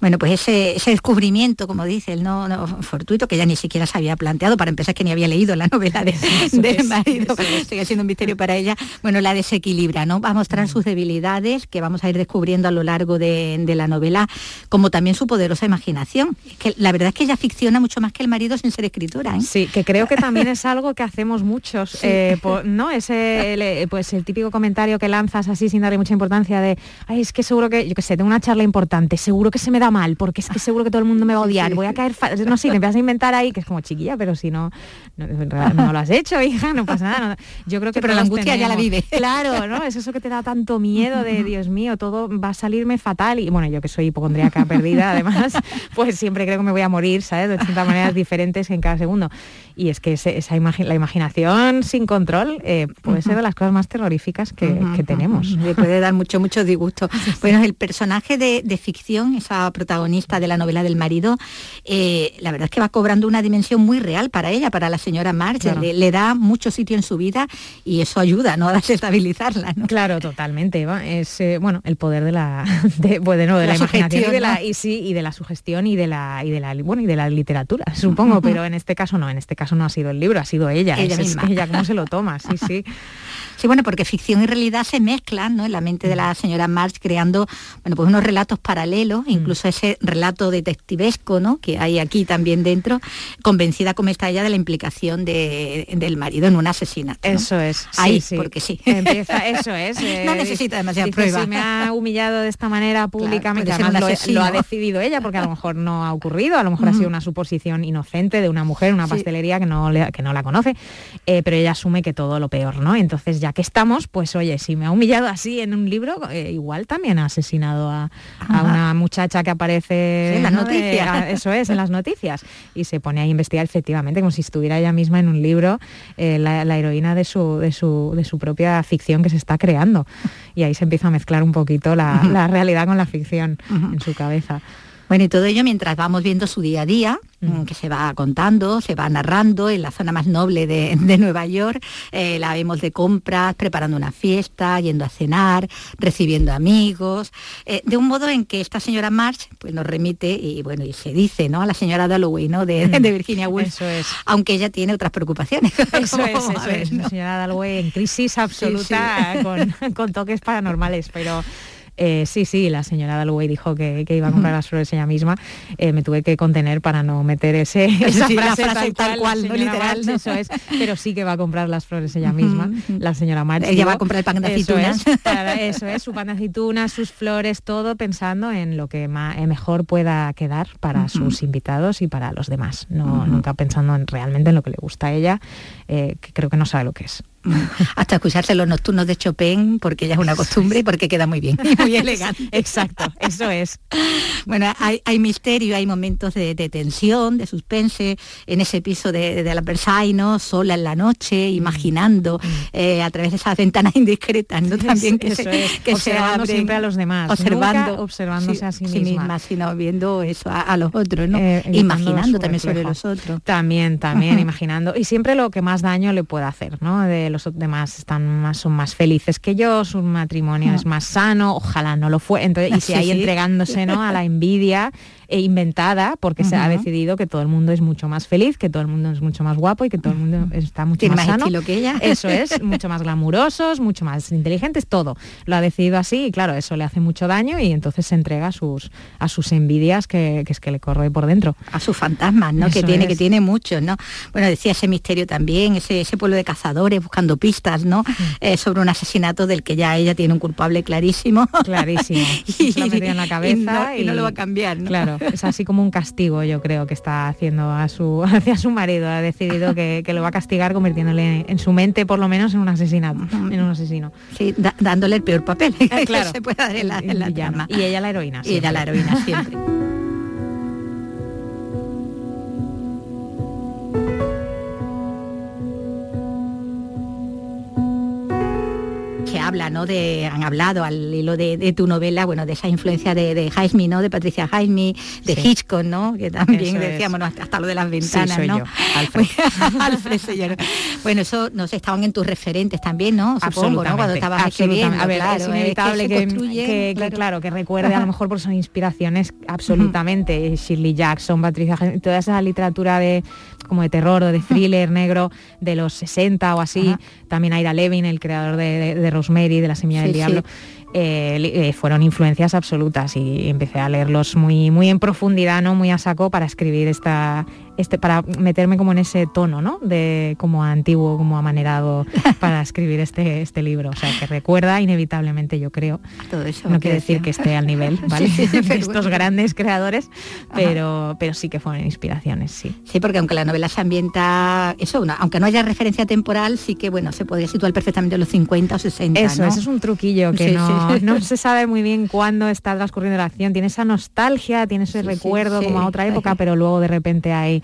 Bueno, pues ese, ese descubrimiento, como dice el no, no, fortuito, que ya ni siquiera se había planteado, para empezar que ni había leído la novela de, del marido, sigue siendo un misterio para ella, bueno, la desequilibra, ¿no? Va a mostrar sus debilidades que vamos a ir descubriendo a lo largo de, de la novela, como también su poderosa imaginación. Es que la verdad es que ella ficciona mucho más que el marido sin ser escritora, ¿eh? Sí, que creo que también es [laughs] algo que hacemos muchos, Sí. eh, por- ¿no? Ese, el, eh, pues el típico comentario que lanzas así sin darle mucha importancia de, ay, es que seguro que, yo qué sé, tengo una charla importante, seguro que se me da mal, porque es que seguro que todo el mundo me va a [laughs] odiar, voy a caer, no sé, te empiezas a inventar ahí, que es como chiquilla, pero si no, no, no lo has hecho, hija, no pasa nada. no. yo creo que Sí, pero la angustia ya la vive. [laughs] Claro, ¿no? Es eso que te da tanto miedo de, Dios mío, todo va a salirme fatal. Y bueno, yo que soy hipocondríaca perdida, además, [laughs] pues siempre creo que me voy a morir, ¿sabes? De distintas maneras diferentes en cada segundo. Y es que ese- esa imagi- la imaginación sin control eh, puede ser de las cosas más terroríficas que, que tenemos. Le puede dar mucho, mucho disgusto. Bueno, el personaje de, de ficción, esa protagonista de la novela del marido, eh, la verdad es que va cobrando una dimensión muy real para ella, para la señora March. Claro. Le, le da mucho sitio en su vida y eso ayuda ¿no? a desestabilizarla. ¿no? Claro, totalmente. Eva. Es eh, bueno el poder de la [laughs] de, pues, de La la, imaginación y de la sí y de la sugestión y de la y de la bueno y de la literatura, [laughs] supongo, pero en este caso no, en este caso no ha sido el libro, ha sido ella. Ella es, ella cómo se lo toma, sí, sí. [laughs] Sí, bueno, porque ficción y realidad se mezclan ¿no? en la mente de la señora March creando bueno, pues unos relatos paralelos, incluso ese relato detectivesco ¿no? que hay aquí también dentro, convencida como está ella de la implicación de- del marido en un asesinato. ¿no? Eso es. Ahí, sí, sí. porque sí. Empieza, [laughs] eso es. eh, no necesita demasiada dice, prueba. Si me ha humillado de esta manera públicamente, además lo, ha decidido ella, porque a lo mejor no ha ocurrido, a lo mejor ha sido una suposición inocente de una mujer, una Sí. pastelería que no, le- que no la conoce, eh, pero ella asume que todo lo peor, ¿no? Entonces, ya que estamos, pues oye, si me ha humillado así en un libro, eh, igual también ha asesinado a, a una muchacha que aparece Sí, en las noticias. eso es, en las [laughs] noticias. Y se pone a investigar efectivamente como si estuviera ella misma en un libro, eh, la, la heroína de su, de, su, de su propia ficción que se está creando. Y ahí se empieza a mezclar un poquito la, la realidad con la ficción en su cabeza. Bueno, y todo ello mientras vamos viendo su día a día, mm, que se va contando, se va narrando en la zona más noble de, [laughs] de Nueva York. Eh, la vemos de compras, preparando una fiesta, yendo a cenar, recibiendo amigos, eh, de un modo en que esta señora March pues, nos remite y bueno, y se dice ¿no? a la señora Dalloway ¿no? de, de Virginia Woolf, Eso es. aunque ella tiene otras preocupaciones. [laughs] Eso es, eso ver, es. ¿no? La señora Dalway en crisis absoluta Con, [laughs] con toques paranormales, pero eh, sí, sí, la señora Dalway dijo que, que iba a comprar las flores ella misma. Eh, me tuve que contener para no meter ese, [laughs] esa Sí, frase, frase tal cual, literal. Eso es, pero sí que va a comprar las flores ella misma, la señora March. Ella va a comprar el pan de Eso aceitunas. es, para- eso es, su pan de aceitunas, sus flores, todo pensando en lo que ma- eh, mejor pueda quedar para sus invitados y para los demás. No, Nunca pensando en, realmente en lo que le gusta a ella, eh, que creo que no sabe lo que es. [laughs] Hasta escucharse los nocturnos de Chopin, porque ya es una costumbre y porque queda muy bien, y [laughs] muy elegante. Exacto, eso es. [laughs] Bueno, hay, hay misterio, hay momentos de, de tensión, de suspense, en ese piso de, de la Versailles, ¿no? Sola en la noche, Mm. imaginando eh, a través de esas ventanas indiscretas, ¿no? También que eso se, es, que se observando abren, siempre a los demás, observando, nunca observándose a sí misma. sino viendo eso a, a los otros, ¿no? Eh, Imaginando también sobre los otros. También, también, imaginando. Y siempre lo que más daño le puede hacer, ¿no? De los demás están más, son más felices que yo, su matrimonio es más sano, ojalá no lo fue. Entonces, y [laughs] si sí. entregándose ¿no? a la envidia [laughs] e inventada, porque se ha decidido que todo el mundo es mucho más feliz, que todo el mundo es mucho más guapo y que todo el mundo está mucho Tiene más, más sano. que ella. Eso es, [laughs] mucho más glamurosos, mucho más inteligentes, todo. Lo ha decidido así y claro, eso le hace mucho daño y entonces se entrega a sus, a sus envidias que, que es que le corroe por dentro. a sus fantasmas, ¿no? Que tiene, es. que tiene muchos, ¿no? Bueno, decía ese misterio también, ese, ese pueblo de cazadores buscando pistas, ¿no? Eh, sobre un asesinato del que ya ella tiene un culpable clarísimo. Clarísimo. [laughs] Se lo ha metido en la cabeza y no, y no lo va a cambiar, ¿no? Claro, es así como un castigo, yo creo, que está haciendo a su, [laughs] hacia su marido. Ha decidido que, que lo va a castigar convirtiéndole en su mente, por lo menos, en un asesinato, en un asesino. Sí, da- dándole el peor papel [laughs] que Eh, claro. se puede dar en la, en la trama. Y ella la heroína. Y ella la siempre. heroína siempre. [laughs] habla ¿no? De, han hablado al hilo de, de tu novela, bueno, de esa influencia de, de Jaime, ¿no? De Patricia Jaime, de Sí. Hitchcock, ¿no? Que también Eso decíamos, ¿no? hasta lo de las ventanas, soy ¿no? yo, Alfred. [laughs] Alfred soy yo, ¿no? Bueno, eso no sé, estaban en tus referentes también, ¿no? Supongo, ¿no? Cuando estabas escribiendo, A ver, claro, es que inevitable que, construyen, que- que, claro. que recuerde a lo mejor por son inspiraciones absolutamente. Shirley Jackson, Patricia, toda esa literatura de como de terror o de thriller negro de los 60 o así. También Ira Levin, el creador de, de- de Rosemary, de La Semilla Sí, del sí. Diablo. eh, eh, fueron influencias absolutas y empecé a leerlos muy muy en profundidad no muy a saco para escribir esta este para meterme como en ese tono no de como antiguo como amanerado [laughs] para escribir este este libro. O sea que recuerda inevitablemente yo creo. Todo eso no quiere decir que esté al nivel [laughs] vale Sí, sí, [laughs] de estos grandes creadores pero pero sí que fueron inspiraciones sí. Sí, porque aunque la novela se ambienta, eso, una- aunque no haya referencia temporal, sí que bueno, se podría situar perfectamente en los 50 o 60. Eso, ¿no? eso es un truquillo que Sí, no, no se sabe muy bien cuándo está transcurriendo la acción. Tiene esa nostalgia, tiene ese recuerdo como a otra época, pero luego de repente hay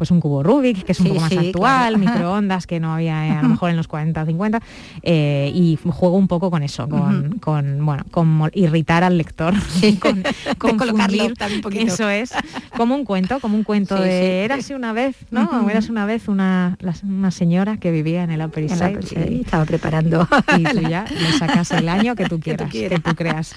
pues un cubo Rubik, que es un Sí, poco más sí, actual, claro. [laughs] microondas que no había eh, a lo mejor en los 40 o 50, eh, y juego un poco con eso, con, con, bueno, con irritar al lector, [laughs] con, [laughs] con un poquito. eso es, como un cuento, como un cuento Sí, de sí. érase una vez, ¿no? Ujú. Érase una vez una, la- una señora que vivía en el Upper East Side Upper y- estaba preparando. y tú ya le sacas el año que tú quieras, que, quieras. tú creas.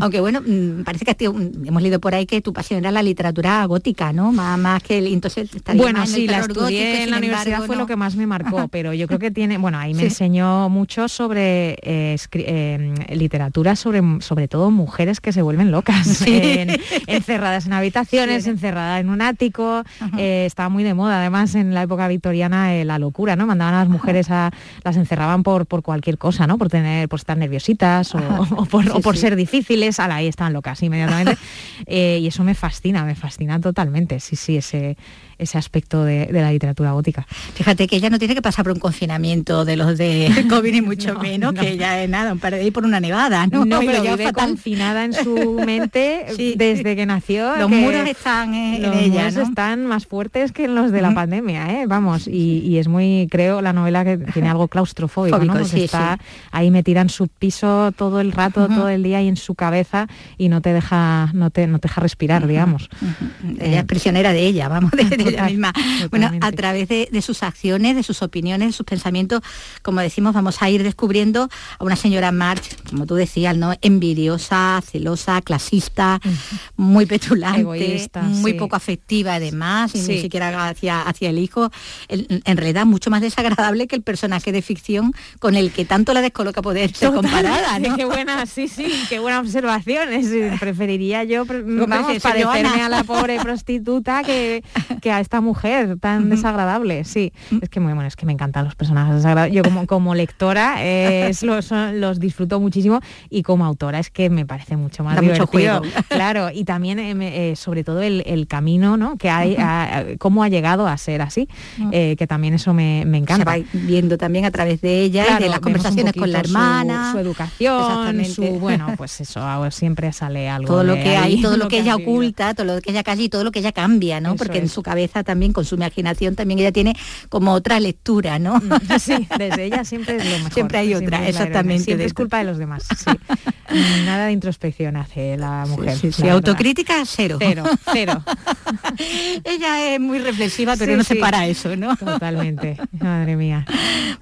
Aunque bueno, mm, parece que mm, hemos leído por ahí que tu pasión era la literatura gótica, ¿no? Más, más que el entonces Bueno, sí, la gótico estudié en la universidad, embargo, fue no. lo que más me marcó, pero yo creo que tiene, bueno, ahí [laughs] me Sí. enseñó mucho sobre eh, eh, literatura, sobre, sobre todo mujeres que se vuelven locas, Sí. [laughs] en- encerradas en habitaciones, encerradas en un ático, eh, estaba muy de moda, además en la época victoriana la locura, ¿no? Mandaban a las mujeres a, las encerraban por, por cualquier cosa, ¿no? Por tener, por estar nerviositas o, o por, Sí, o por sí. ser difíciles, ahí estaban locas inmediatamente. [laughs] Y eso me fascina, me fascina totalmente, sí, sí, ese, ese aspecto de, de la literatura gótica. Fíjate que ella no tiene que pasar por un confinamiento de los de [laughs] [laughs] COVID ni mucho No, menos, no. que ella es nada, un par de ir por una nevada, ¿no? No, pero lleva vive fatal. confinada en su [laughs] mente Sí. desde que nació. Los que muros están eh, en los ella, muros ¿no? están más fuertes que los de la pandemia, ¿eh? vamos, y, y es muy, creo, la novela que tiene algo claustrofóbico, ¿no? Fóbico, sí, está sí. ahí metida en su piso todo el rato, todo el día y en su cabeza y no te deja, no te, no te deja respirar, digamos. Ella es prisionera de ella, vamos, de, de ella Bueno, a través de, de sus acciones, de sus opiniones, de sus pensamientos, como decimos, vamos a ir descubriendo a una señora March, como tú decías, ¿no? Envidiosa, celosa, clasista, muy petulante, Egoísta, muy sí. poco afectiva además, y ni Sí. siquiera hacia, hacia el hijo. En, en realidad mucho más desagradable que el personaje de ficción con el que tanto la descoloca poder ser comparada, ¿no? Qué buena, sí, sí, qué buena observación. Preferiría yo, pre- ¿Cómo vamos, parecerme a la pobre prostituta que, que a esta mujer tan desagradable. Sí, es que muy bueno, es que me encantan los personajes desagradables. Yo como, como lectora eh, es- [laughs] los, los disfruto muchísimo y como autora es que me parece mucho más Da mucho divertido. juego. [laughs] Claro, y también eh, eh, sobre todo el, el camino, ¿no? Que hay, a- a- cómo ha llegado a ser así, eh, que también eso me, me Se encanta. va viendo también a través de ella y de las conversaciones con la poquito su- hermana. su, educación, su bueno, [laughs] pues eso, siempre sale algo. todo lo que hay, todo lo que ella oculta, todo lo que ella calla y todo lo que ella cambia, ¿no? Eso Porque en su cabeza también, con su imaginación, también ella tiene como otra lectura, ¿no? Sí, desde ella [laughs] siempre es lo mejor. Siempre hay otra, exactamente, Siempre de es culpa de los demás. [laughs] sí. Nada de introspección hace la mujer. Sí, sí, la autocrítica cero. Cero, cero. [laughs] ella es muy reflexiva, pero no se para eso, ¿no? Totalmente. Madre mía.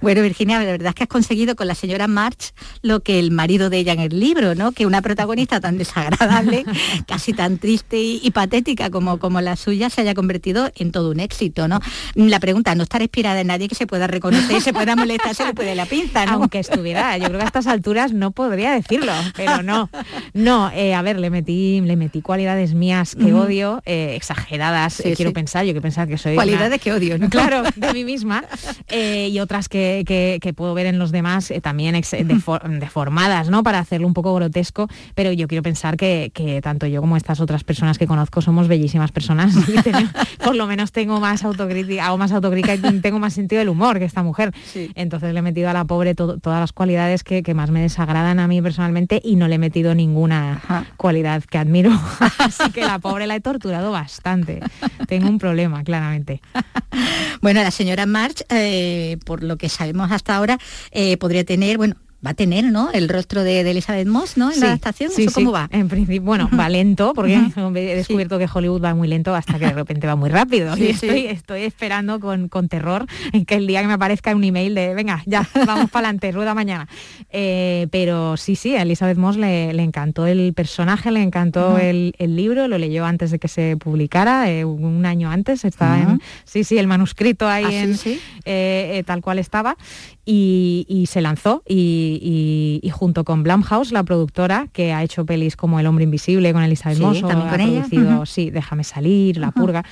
Bueno, Virginia, la verdad es que has conseguido con la señora March lo que el marido de ella en el libro, ¿no? Que una protagonista tan desagradable, casi tan triste y, y patética como, como la suya, se haya convertido en todo un éxito, ¿no? La pregunta, no estar inspirada en nadie que se pueda reconocer y se pueda molestar, se le puede la pinza, ¿no? Aunque estuviera, yo creo que a estas alturas no podría decirlo, pero no. No, eh, a ver, le metí, le metí cualidades mías que odio, eh, exageradas, Sí, eh, quiero sí. pensar, yo quiero pensar que soy una- Cualidades que odio, ¿no? Claro, de mí misma. y otras que, que- que puedo ver en los demás también ex- defor- deformadas, ¿no? Para hacerlo un poco grotesco, pero yo quiero pensar que, que tanto yo como estas otras personas que conozco somos bellísimas personas [laughs] y tenemos- por lo menos tengo más autocrítica, hago más autocrítica y [laughs] tengo más sentido del humor que esta mujer. Entonces le he metido a la pobre to- todas las cualidades que, que más me desagradan a mí personalmente y no le he metido ninguna cualidad que admiro. [laughs] Así que la pobre la he torturado bastante. Tengo un problema, claramente. Bueno, la señora March, eh, por lo que sabemos hasta ahora, eh, podría tener, bueno, va a tener, ¿no? El rostro de, de Elizabeth Moss, ¿no? En Sí, la adaptación. sí, ¿Eso sí. cómo va? En principio, bueno, va lento, porque [laughs] he descubierto que Hollywood va muy lento hasta que de repente va muy rápido. Y estoy, estoy esperando con, con terror en que el día que me aparezca un email de venga, ya, [laughs] vamos para adelante, rueda mañana. Eh, pero sí, sí, a Elizabeth Moss le, le encantó el personaje, le encantó el, el libro, lo leyó antes de que se publicara, eh, un año antes, estaba en, sí, sí, el manuscrito ahí Ah, en, sí. eh, eh, tal cual estaba y, y se lanzó y, y- y junto con Blumhouse, la productora que ha hecho pelis como El hombre invisible con Elizabeth Sí, ha ella. producido, sí, Déjame salir, La purga,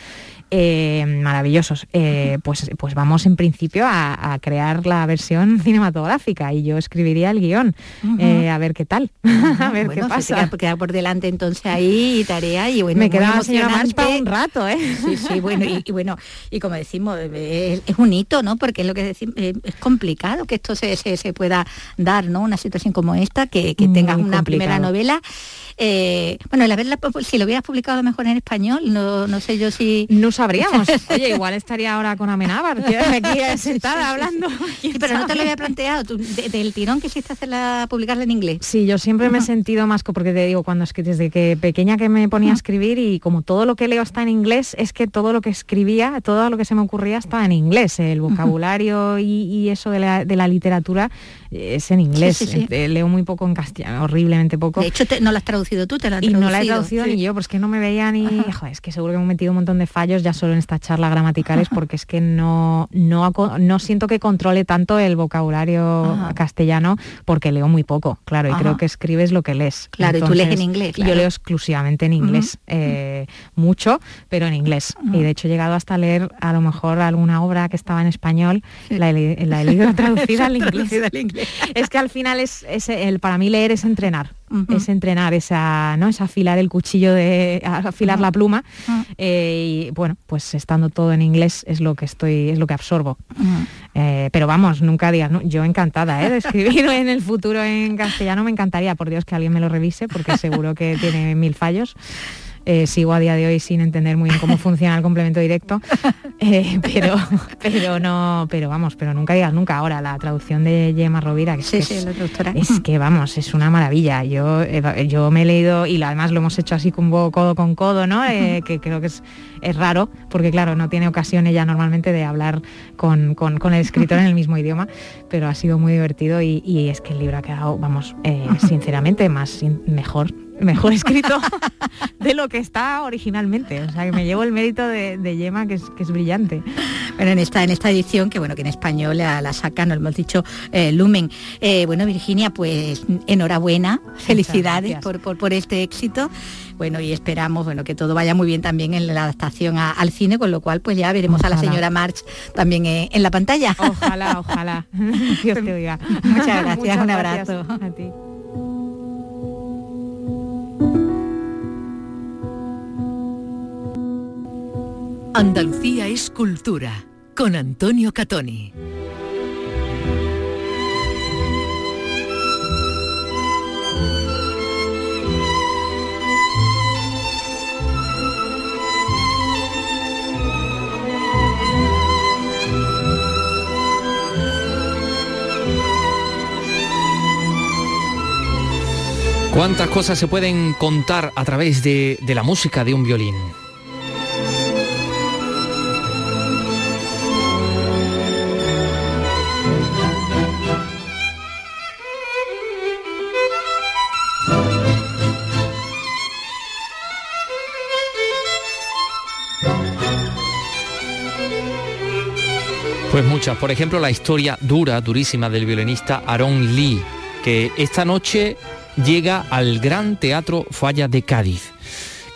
eh, maravillosos. Eh, pues, pues vamos en principio a, a crear la versión [laughs] cinematográfica y yo escribiría el guion, eh, a ver qué tal, [laughs] a ver Bueno, qué se pasa. queda, por delante entonces ahí tarea y bueno, Me muy queda la señora March para un rato, ¿eh? Sí, sí, bueno, y, y bueno, y como decimos, es, es un hito, ¿no? Porque es lo que decimos, es complicado que esto se, se, se pueda dar, ¿no? Una situación como esta, que, que tengas Muy una primera novela. Eh, bueno, el haberla, si lo hubieras publicado mejor en español, no, no sé yo si... No sabríamos. [laughs] Oye, igual estaría ahora con Amenábar, [laughs] aquí sentada hablando. Pero no te lo había planteado, tú, de- del tirón que hiciste hacerla, publicarla en inglés. Sí, yo siempre me he sentido más, porque te digo, cuando es que desde que pequeña que me ponía a escribir y como todo lo que leo está en inglés, es que todo lo que escribía, todo lo que se me ocurría estaba en inglés. El vocabulario y, y eso de la, de la literatura eh, es en inglés. Sí, sí, sí. Eh, Leo muy poco en castellano, horriblemente poco. De hecho, te- no la has traducido tú, te la han y no la he traducido, ni yo, pues que no me veía ni... Joder, es que seguro que hemos metido un montón de fallos ya solo en esta charla gramaticales porque es que no, no, no siento que controle tanto el vocabulario Ajá. castellano porque leo muy poco, claro, y Ajá. creo que escribes lo que lees. Claro, y tú lees en inglés, y Yo claro. leo exclusivamente en inglés, eh, mucho, pero en inglés. Y de hecho he llegado hasta leer a lo mejor alguna obra que estaba en español, la, he, la he leído [laughs] traducida al inglés. Traducida al inglés. Es que al final es, es el, para mí leer es entrenar, es entrenar esa, ¿no? Es afilar el cuchillo de afilar la pluma. eh, y bueno, pues estando todo en inglés es lo que estoy, es lo que absorbo. Eh, pero vamos, nunca digas, no, yo encantada ¿eh? de escribir [laughs] en el futuro en castellano, me encantaría, por Dios, que alguien me lo revise, porque seguro que tiene mil fallos. Eh, sigo a día de hoy sin entender muy bien cómo funciona el complemento directo, [laughs] eh, pero, pero no, pero vamos, pero nunca digas nunca. Ahora la traducción de Gemma Rovira, que es, Sí, sí, la traductora. es que vamos, es una maravilla. Yo, eh, yo me he leído y además lo hemos hecho así como codo con codo, ¿no? Eh, [laughs] que creo que es, es raro, porque claro, no tiene ocasión ella normalmente de hablar con, con- con el escritor en el mismo idioma, pero ha sido muy divertido y, y es que el libro ha quedado, vamos, [laughs] sinceramente, más mejor mejor escrito [laughs] de lo que está originalmente. O sea, que me llevo el mérito de, de Gemma, que es, que es brillante. Bueno, en esta, en esta edición, que bueno, que en español la, la sacan, hemos dicho, eh, Lumen. Eh, bueno, Virginia, pues enhorabuena, felicidades por, por, por este éxito. Bueno, y esperamos bueno, que todo vaya muy bien también en la adaptación a- al cine, con lo cual pues ya veremos a la señora March también eh, en la pantalla. Ojalá, ojalá. [laughs] Dios te oiga. Muchas [laughs] gracias, Muchas un gracias abrazo. a ti. Andalucía es cultura con Antonio Catoni. ¿Cuántas cosas se pueden contar a través de, de la música de un violín? Pues muchas. Por ejemplo, la historia dura, durísima del violinista Aaron Lee, que esta noche llega al Gran Teatro Falla de Cádiz.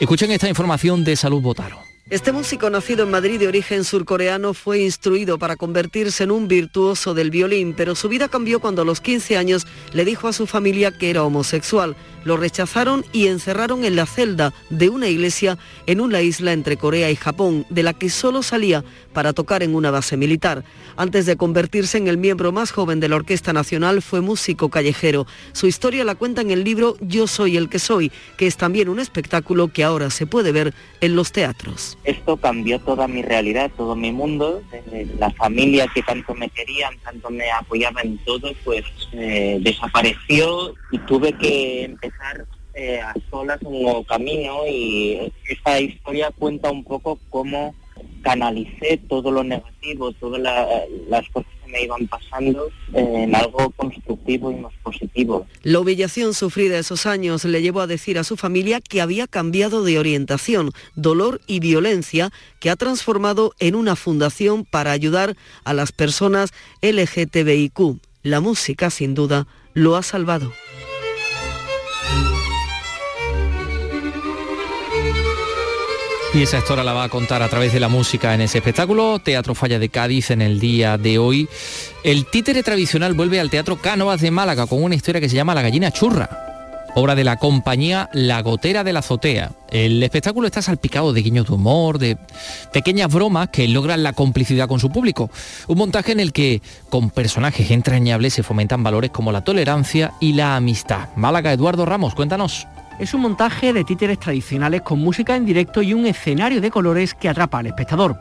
Escuchen esta información de Salud Botaro. Este músico nacido en Madrid de origen surcoreano fue instruido para convertirse en un virtuoso del violín, pero su vida cambió cuando a los 15 años le dijo a su familia que era homosexual. Lo rechazaron y encerraron en la celda de una iglesia en una isla entre Corea y Japón, de la que solo salía para tocar en una base militar. Antes de convertirse en el miembro más joven de la Orquesta Nacional, fue músico callejero. Su historia la cuenta en el libro Yo soy el que soy, que es también un espectáculo que ahora se puede ver en los teatros. Esto cambió toda mi realidad, todo mi mundo. Eh, La familia que tanto me querían, tanto me apoyaba en todo, pues eh, desapareció y tuve que empezar eh, a solas un nuevo camino y esta historia cuenta un poco cómo canalicé todo lo negativo, todas la- las cosas me iban pasando en algo constructivo y más positivo. La humillación sufrida esos años le llevó a decir a su familia que había cambiado de orientación, dolor y violencia que ha transformado en una fundación para ayudar a las personas LGTBIQ. La música, sin duda, lo ha salvado. Y esa historia la va a contar a través de la música en ese espectáculo, Teatro Falla de Cádiz en el día de hoy. El títere tradicional vuelve al Teatro Cánovas de Málaga con una historia que se llama La gallina churra, obra de la compañía La Gotera de la Azotea. El espectáculo está salpicado de guiños de humor, de pequeñas bromas que logran la complicidad con su público. Un montaje en el que con personajes entrañables se fomentan valores como la tolerancia y la amistad. Málaga, Eduardo Ramos, cuéntanos. Es un montaje de títeres tradicionales con música en directo y un escenario de colores que atrapa al espectador.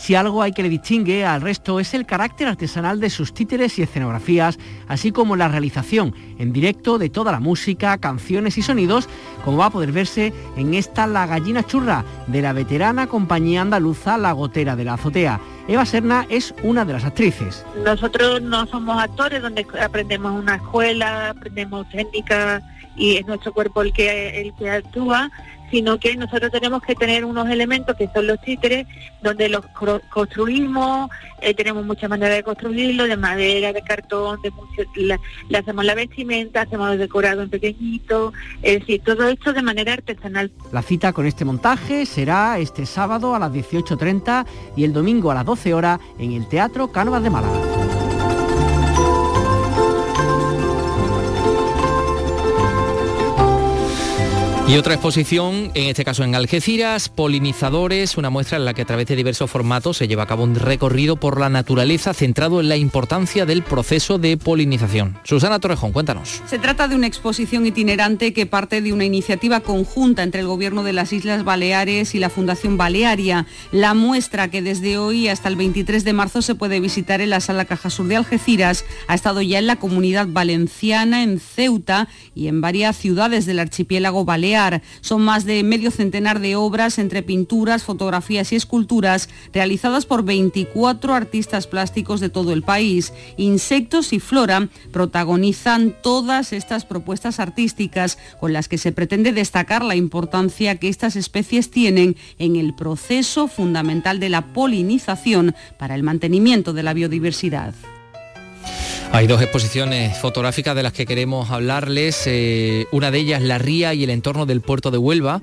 Si algo hay que le distingue al resto es el carácter artesanal de sus títeres y escenografías, así como la realización en directo de toda la música, canciones y sonidos, como va a poder verse en esta La Gallina Churra de la veterana compañía andaluza La Gotera de la Azotea. Eva Serna es una de las actrices. Nosotros no somos actores donde aprendemos una escuela, aprendemos técnicas y es nuestro cuerpo el que, el que actúa, sino que nosotros tenemos que tener unos elementos que son los títeres, donde los construimos, eh, tenemos muchas maneras de construirlo, de madera, de cartón, le hacemos la vestimenta, hacemos el decorado en pequeñito, es decir, todo esto de manera artesanal. La cita con este montaje será este sábado a las 18.30 y el domingo a las 12 horas en el Teatro Cánovas de Málaga. Y otra exposición, en este caso en Algeciras, Polinizadores, una muestra en la que a través de diversos formatos se lleva a cabo un recorrido por la naturaleza centrado en la importancia del proceso de polinización. Susana Torrejón, cuéntanos. Se trata de una exposición itinerante que parte de una iniciativa conjunta entre el Gobierno de las Islas Baleares y la Fundación Balearia. La muestra que desde hoy hasta el 23 de marzo se puede visitar en la Sala Caja Sur de Algeciras ha estado ya en la Comunidad Valenciana, en Ceuta y en varias ciudades del archipiélago balear. Son más de medio centenar de obras entre pinturas, fotografías y esculturas realizadas por 24 artistas plásticos de todo el país. Insectos y flora protagonizan todas estas propuestas artísticas con las que se pretende destacar la importancia que estas especies tienen en el proceso fundamental de la polinización para el mantenimiento de la biodiversidad. Hay dos exposiciones fotográficas de las que queremos hablarles. eh, una de ellas, La Ría y el entorno del puerto de Huelva.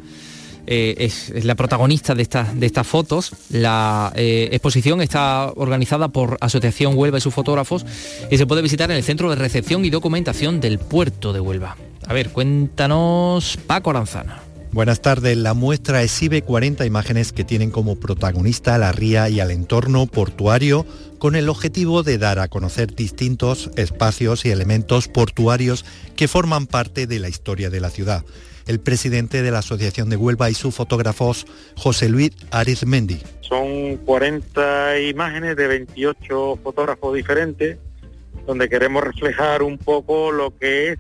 Eh, es, la protagonista de, estas de estas fotos. La eh, exposición está organizada por Asociación Huelva y sus fotógrafos y se puede visitar en el Centro de Recepción y Documentación del Puerto de Huelva. A ver, cuéntanos Paco Aranzana. Buenas tardes. La muestra exhibe 40 imágenes que tienen como protagonista a la ría y al entorno portuario con el objetivo de dar a conocer distintos espacios y elementos portuarios que forman parte de la historia de la ciudad. El presidente de la Asociación de Huelva y sus fotógrafos, José Luis Arizmendi. Son 40 imágenes de 28 fotógrafos diferentes, donde queremos reflejar un poco lo que es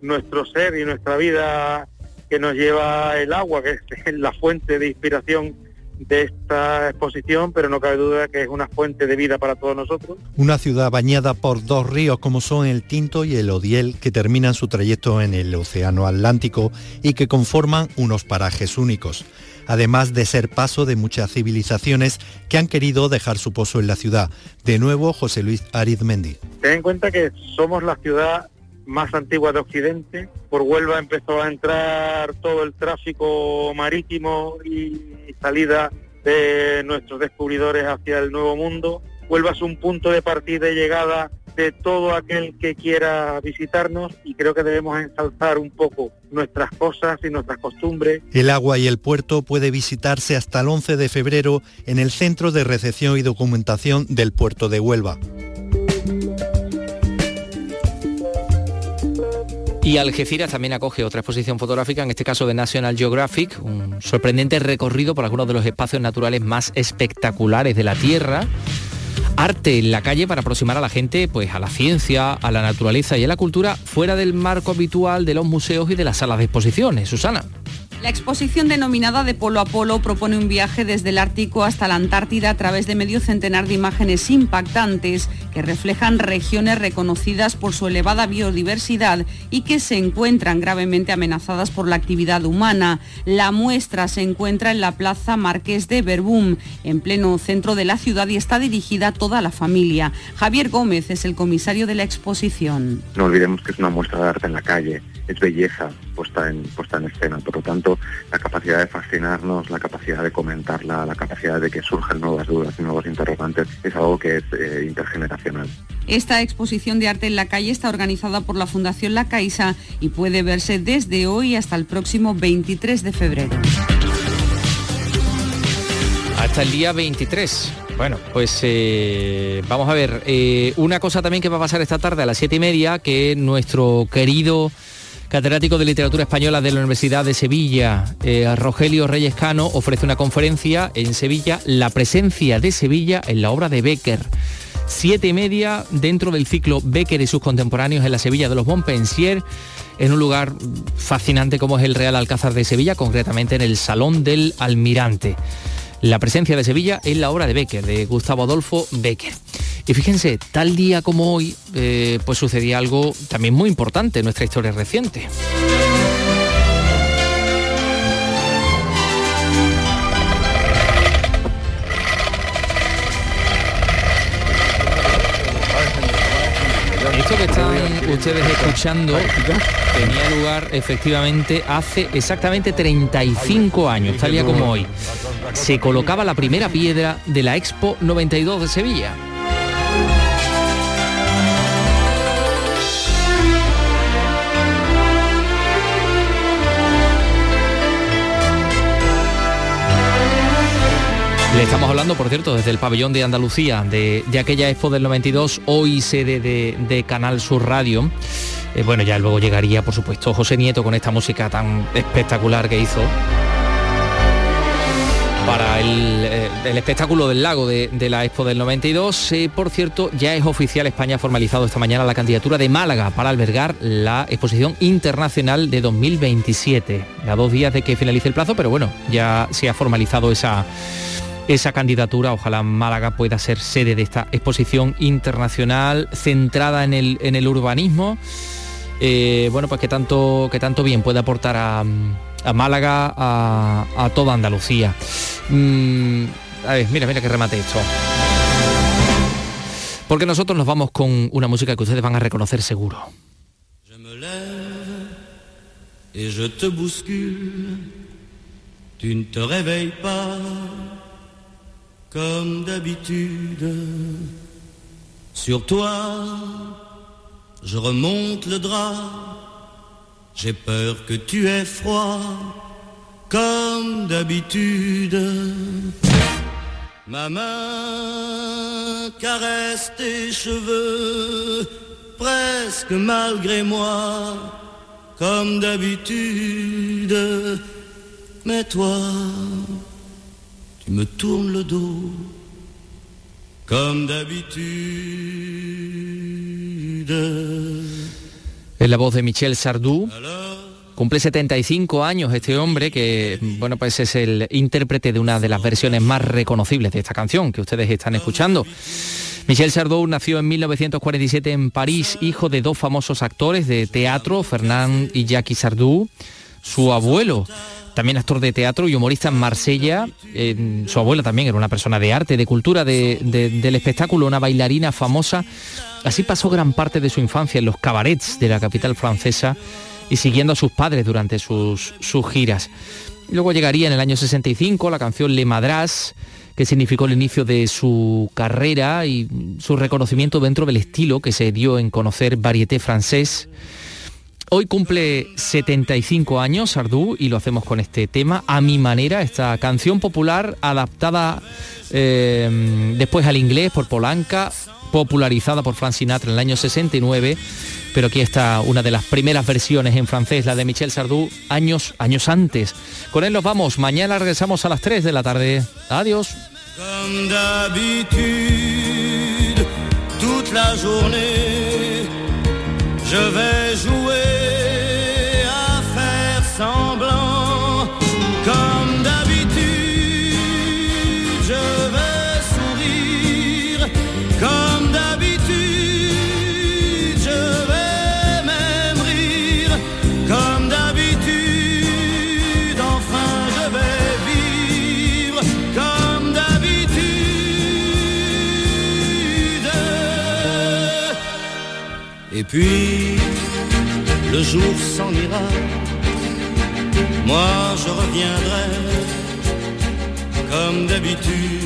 nuestro ser y nuestra vida que nos lleva el agua, que es [laughs] la fuente de inspiración de esta exposición, pero no cabe duda que es una fuente de vida para todos nosotros. Una ciudad bañada por dos ríos como son el Tinto y el Odiel que terminan su trayecto en el Océano Atlántico y que conforman unos parajes únicos, además de ser paso de muchas civilizaciones que han querido dejar su pozo en la ciudad. De nuevo, José Luis Arizmendi. Ten en cuenta que somos la ciudad más antigua de Occidente. Por Huelva empezó a entrar todo el tráfico marítimo y salida de nuestros descubridores hacia el Nuevo Mundo. Huelva es un punto de partida y llegada de todo aquel que quiera visitarnos y creo que debemos ensalzar un poco nuestras cosas y nuestras costumbres. El agua y el puerto puede visitarse hasta el 11 de febrero en el Centro de Recepción y Documentación del Puerto de Huelva. Y Algeciras también acoge otra exposición fotográfica, en este caso de National Geographic, un sorprendente recorrido por algunos de los espacios naturales más espectaculares de la Tierra. Arte en la calle para aproximar a la gente pues, a la ciencia, a la naturaleza y a la cultura fuera del marco habitual de los museos y de las salas de exposiciones. Susana. La exposición denominada de Polo a Polo propone un viaje desde el Ártico hasta la Antártida a través de medio centenar de imágenes impactantes que reflejan regiones reconocidas por su elevada biodiversidad y que se encuentran gravemente amenazadas por la actividad humana. La muestra se encuentra en la Plaza Marqués de Berbum, en pleno centro de la ciudad y está dirigida a toda la familia. Javier Gómez es el comisario de la exposición. No olvidemos que es una muestra de arte en la calle, es belleza puesta en, puesta en escena. Por lo tanto, la capacidad de fascinarnos, la capacidad de comentarla, la capacidad de que surjan nuevas dudas y nuevos interrogantes es algo que es eh, intergeneracional. Esta exposición de arte en la calle está organizada por la Fundación La Caixa y puede verse desde hoy hasta el próximo 23 de febrero. Hasta el día 23. Bueno, pues eh, vamos a ver. eh, una cosa también que va a pasar esta tarde a las siete y media, que nuestro querido catedrático de literatura española de la Universidad de Sevilla, eh, Rogelio Reyes Cano, ofrece una conferencia en Sevilla, La presencia de Sevilla en la obra de Becker. Siete y media dentro del ciclo Becker y sus contemporáneos en la Sevilla de los Montpensier, en un lugar fascinante como es el Real Alcázar de Sevilla, concretamente en el Salón del Almirante. La presencia de Sevilla en la obra de Becker, de Gustavo Adolfo Becker. Y fíjense, tal día como hoy, eh, pues sucedía algo también muy importante en nuestra historia reciente. Que están ustedes escuchando tenía lugar efectivamente hace exactamente 35 años, tal día como hoy. Se colocaba la primera piedra de la Expo 92 de Sevilla. Le estamos hablando, por cierto, desde el pabellón de Andalucía, de, aquella Expo del 92, hoy sede de, Canal Sur Radio. Eh, bueno, ya luego llegaría, por supuesto, José Nieto con esta música tan espectacular que hizo para el, eh, espectáculo del lago de, la Expo del 92. Eh, por cierto, ya es oficial, España ha formalizado esta mañana la candidatura de Málaga para albergar la exposición internacional de 2027. A dos días de que finalice el plazo, pero bueno, ya se ha formalizado esa esa candidatura. Ojalá Málaga pueda ser sede de esta exposición internacional centrada en el, en el urbanismo. Eh, bueno, pues que tanto, que tanto bien puede aportar a, Málaga, a, toda Andalucía. Mm, a ver, mira, mira que remate esto. Porque nosotros nos vamos con una música que ustedes van a reconocer seguro. Comme d'habitude. Sur toi, je remonte le drap. J'ai peur que tu aies froid comme d'habitude. Ma main caresse tes cheveux presque malgré moi comme d'habitude. Mais toi, me tournes le dos comme d'habitude. Es la voz de Michel Sardou. Cumple 75 años este hombre que, bueno, pues es el intérprete de una de las versiones más reconocibles de esta canción que ustedes están escuchando. Michel Sardou nació en 1947 en París, hijo de dos famosos actores de teatro, Fernand y Jackie Sardou. Su abuelo, también actor de teatro y humorista en Marsella. Su abuela también era una persona de arte, de cultura, de- del espectáculo, una bailarina famosa. Así pasó gran parte de su infancia en los cabarets de la capital francesa y siguiendo a sus padres durante sus, sus giras. Luego llegaría en el año 65 la canción Le Madras, que significó el inicio de su carrera y su reconocimiento dentro del estilo que se dio en conocer varieté francés. Hoy cumple 75 años Sardú y lo hacemos con este tema, a mi manera, esta canción popular adaptada eh, después al inglés por Polanca, popularizada por Frank Sinatra en el año 69, pero aquí está una de las primeras versiones en francés, la de Michel Sardou, años, años antes. Con él nos vamos, mañana regresamos a las 3 de la tarde. Adiós. Comme d'habitude, je vais sourire. Comme d'habitude, je vais même rire. Comme d'habitude, enfin je vais vivre. Comme d'habitude. Et puis, le jour s'en ira. Moi, je reviendrai comme d'habitude.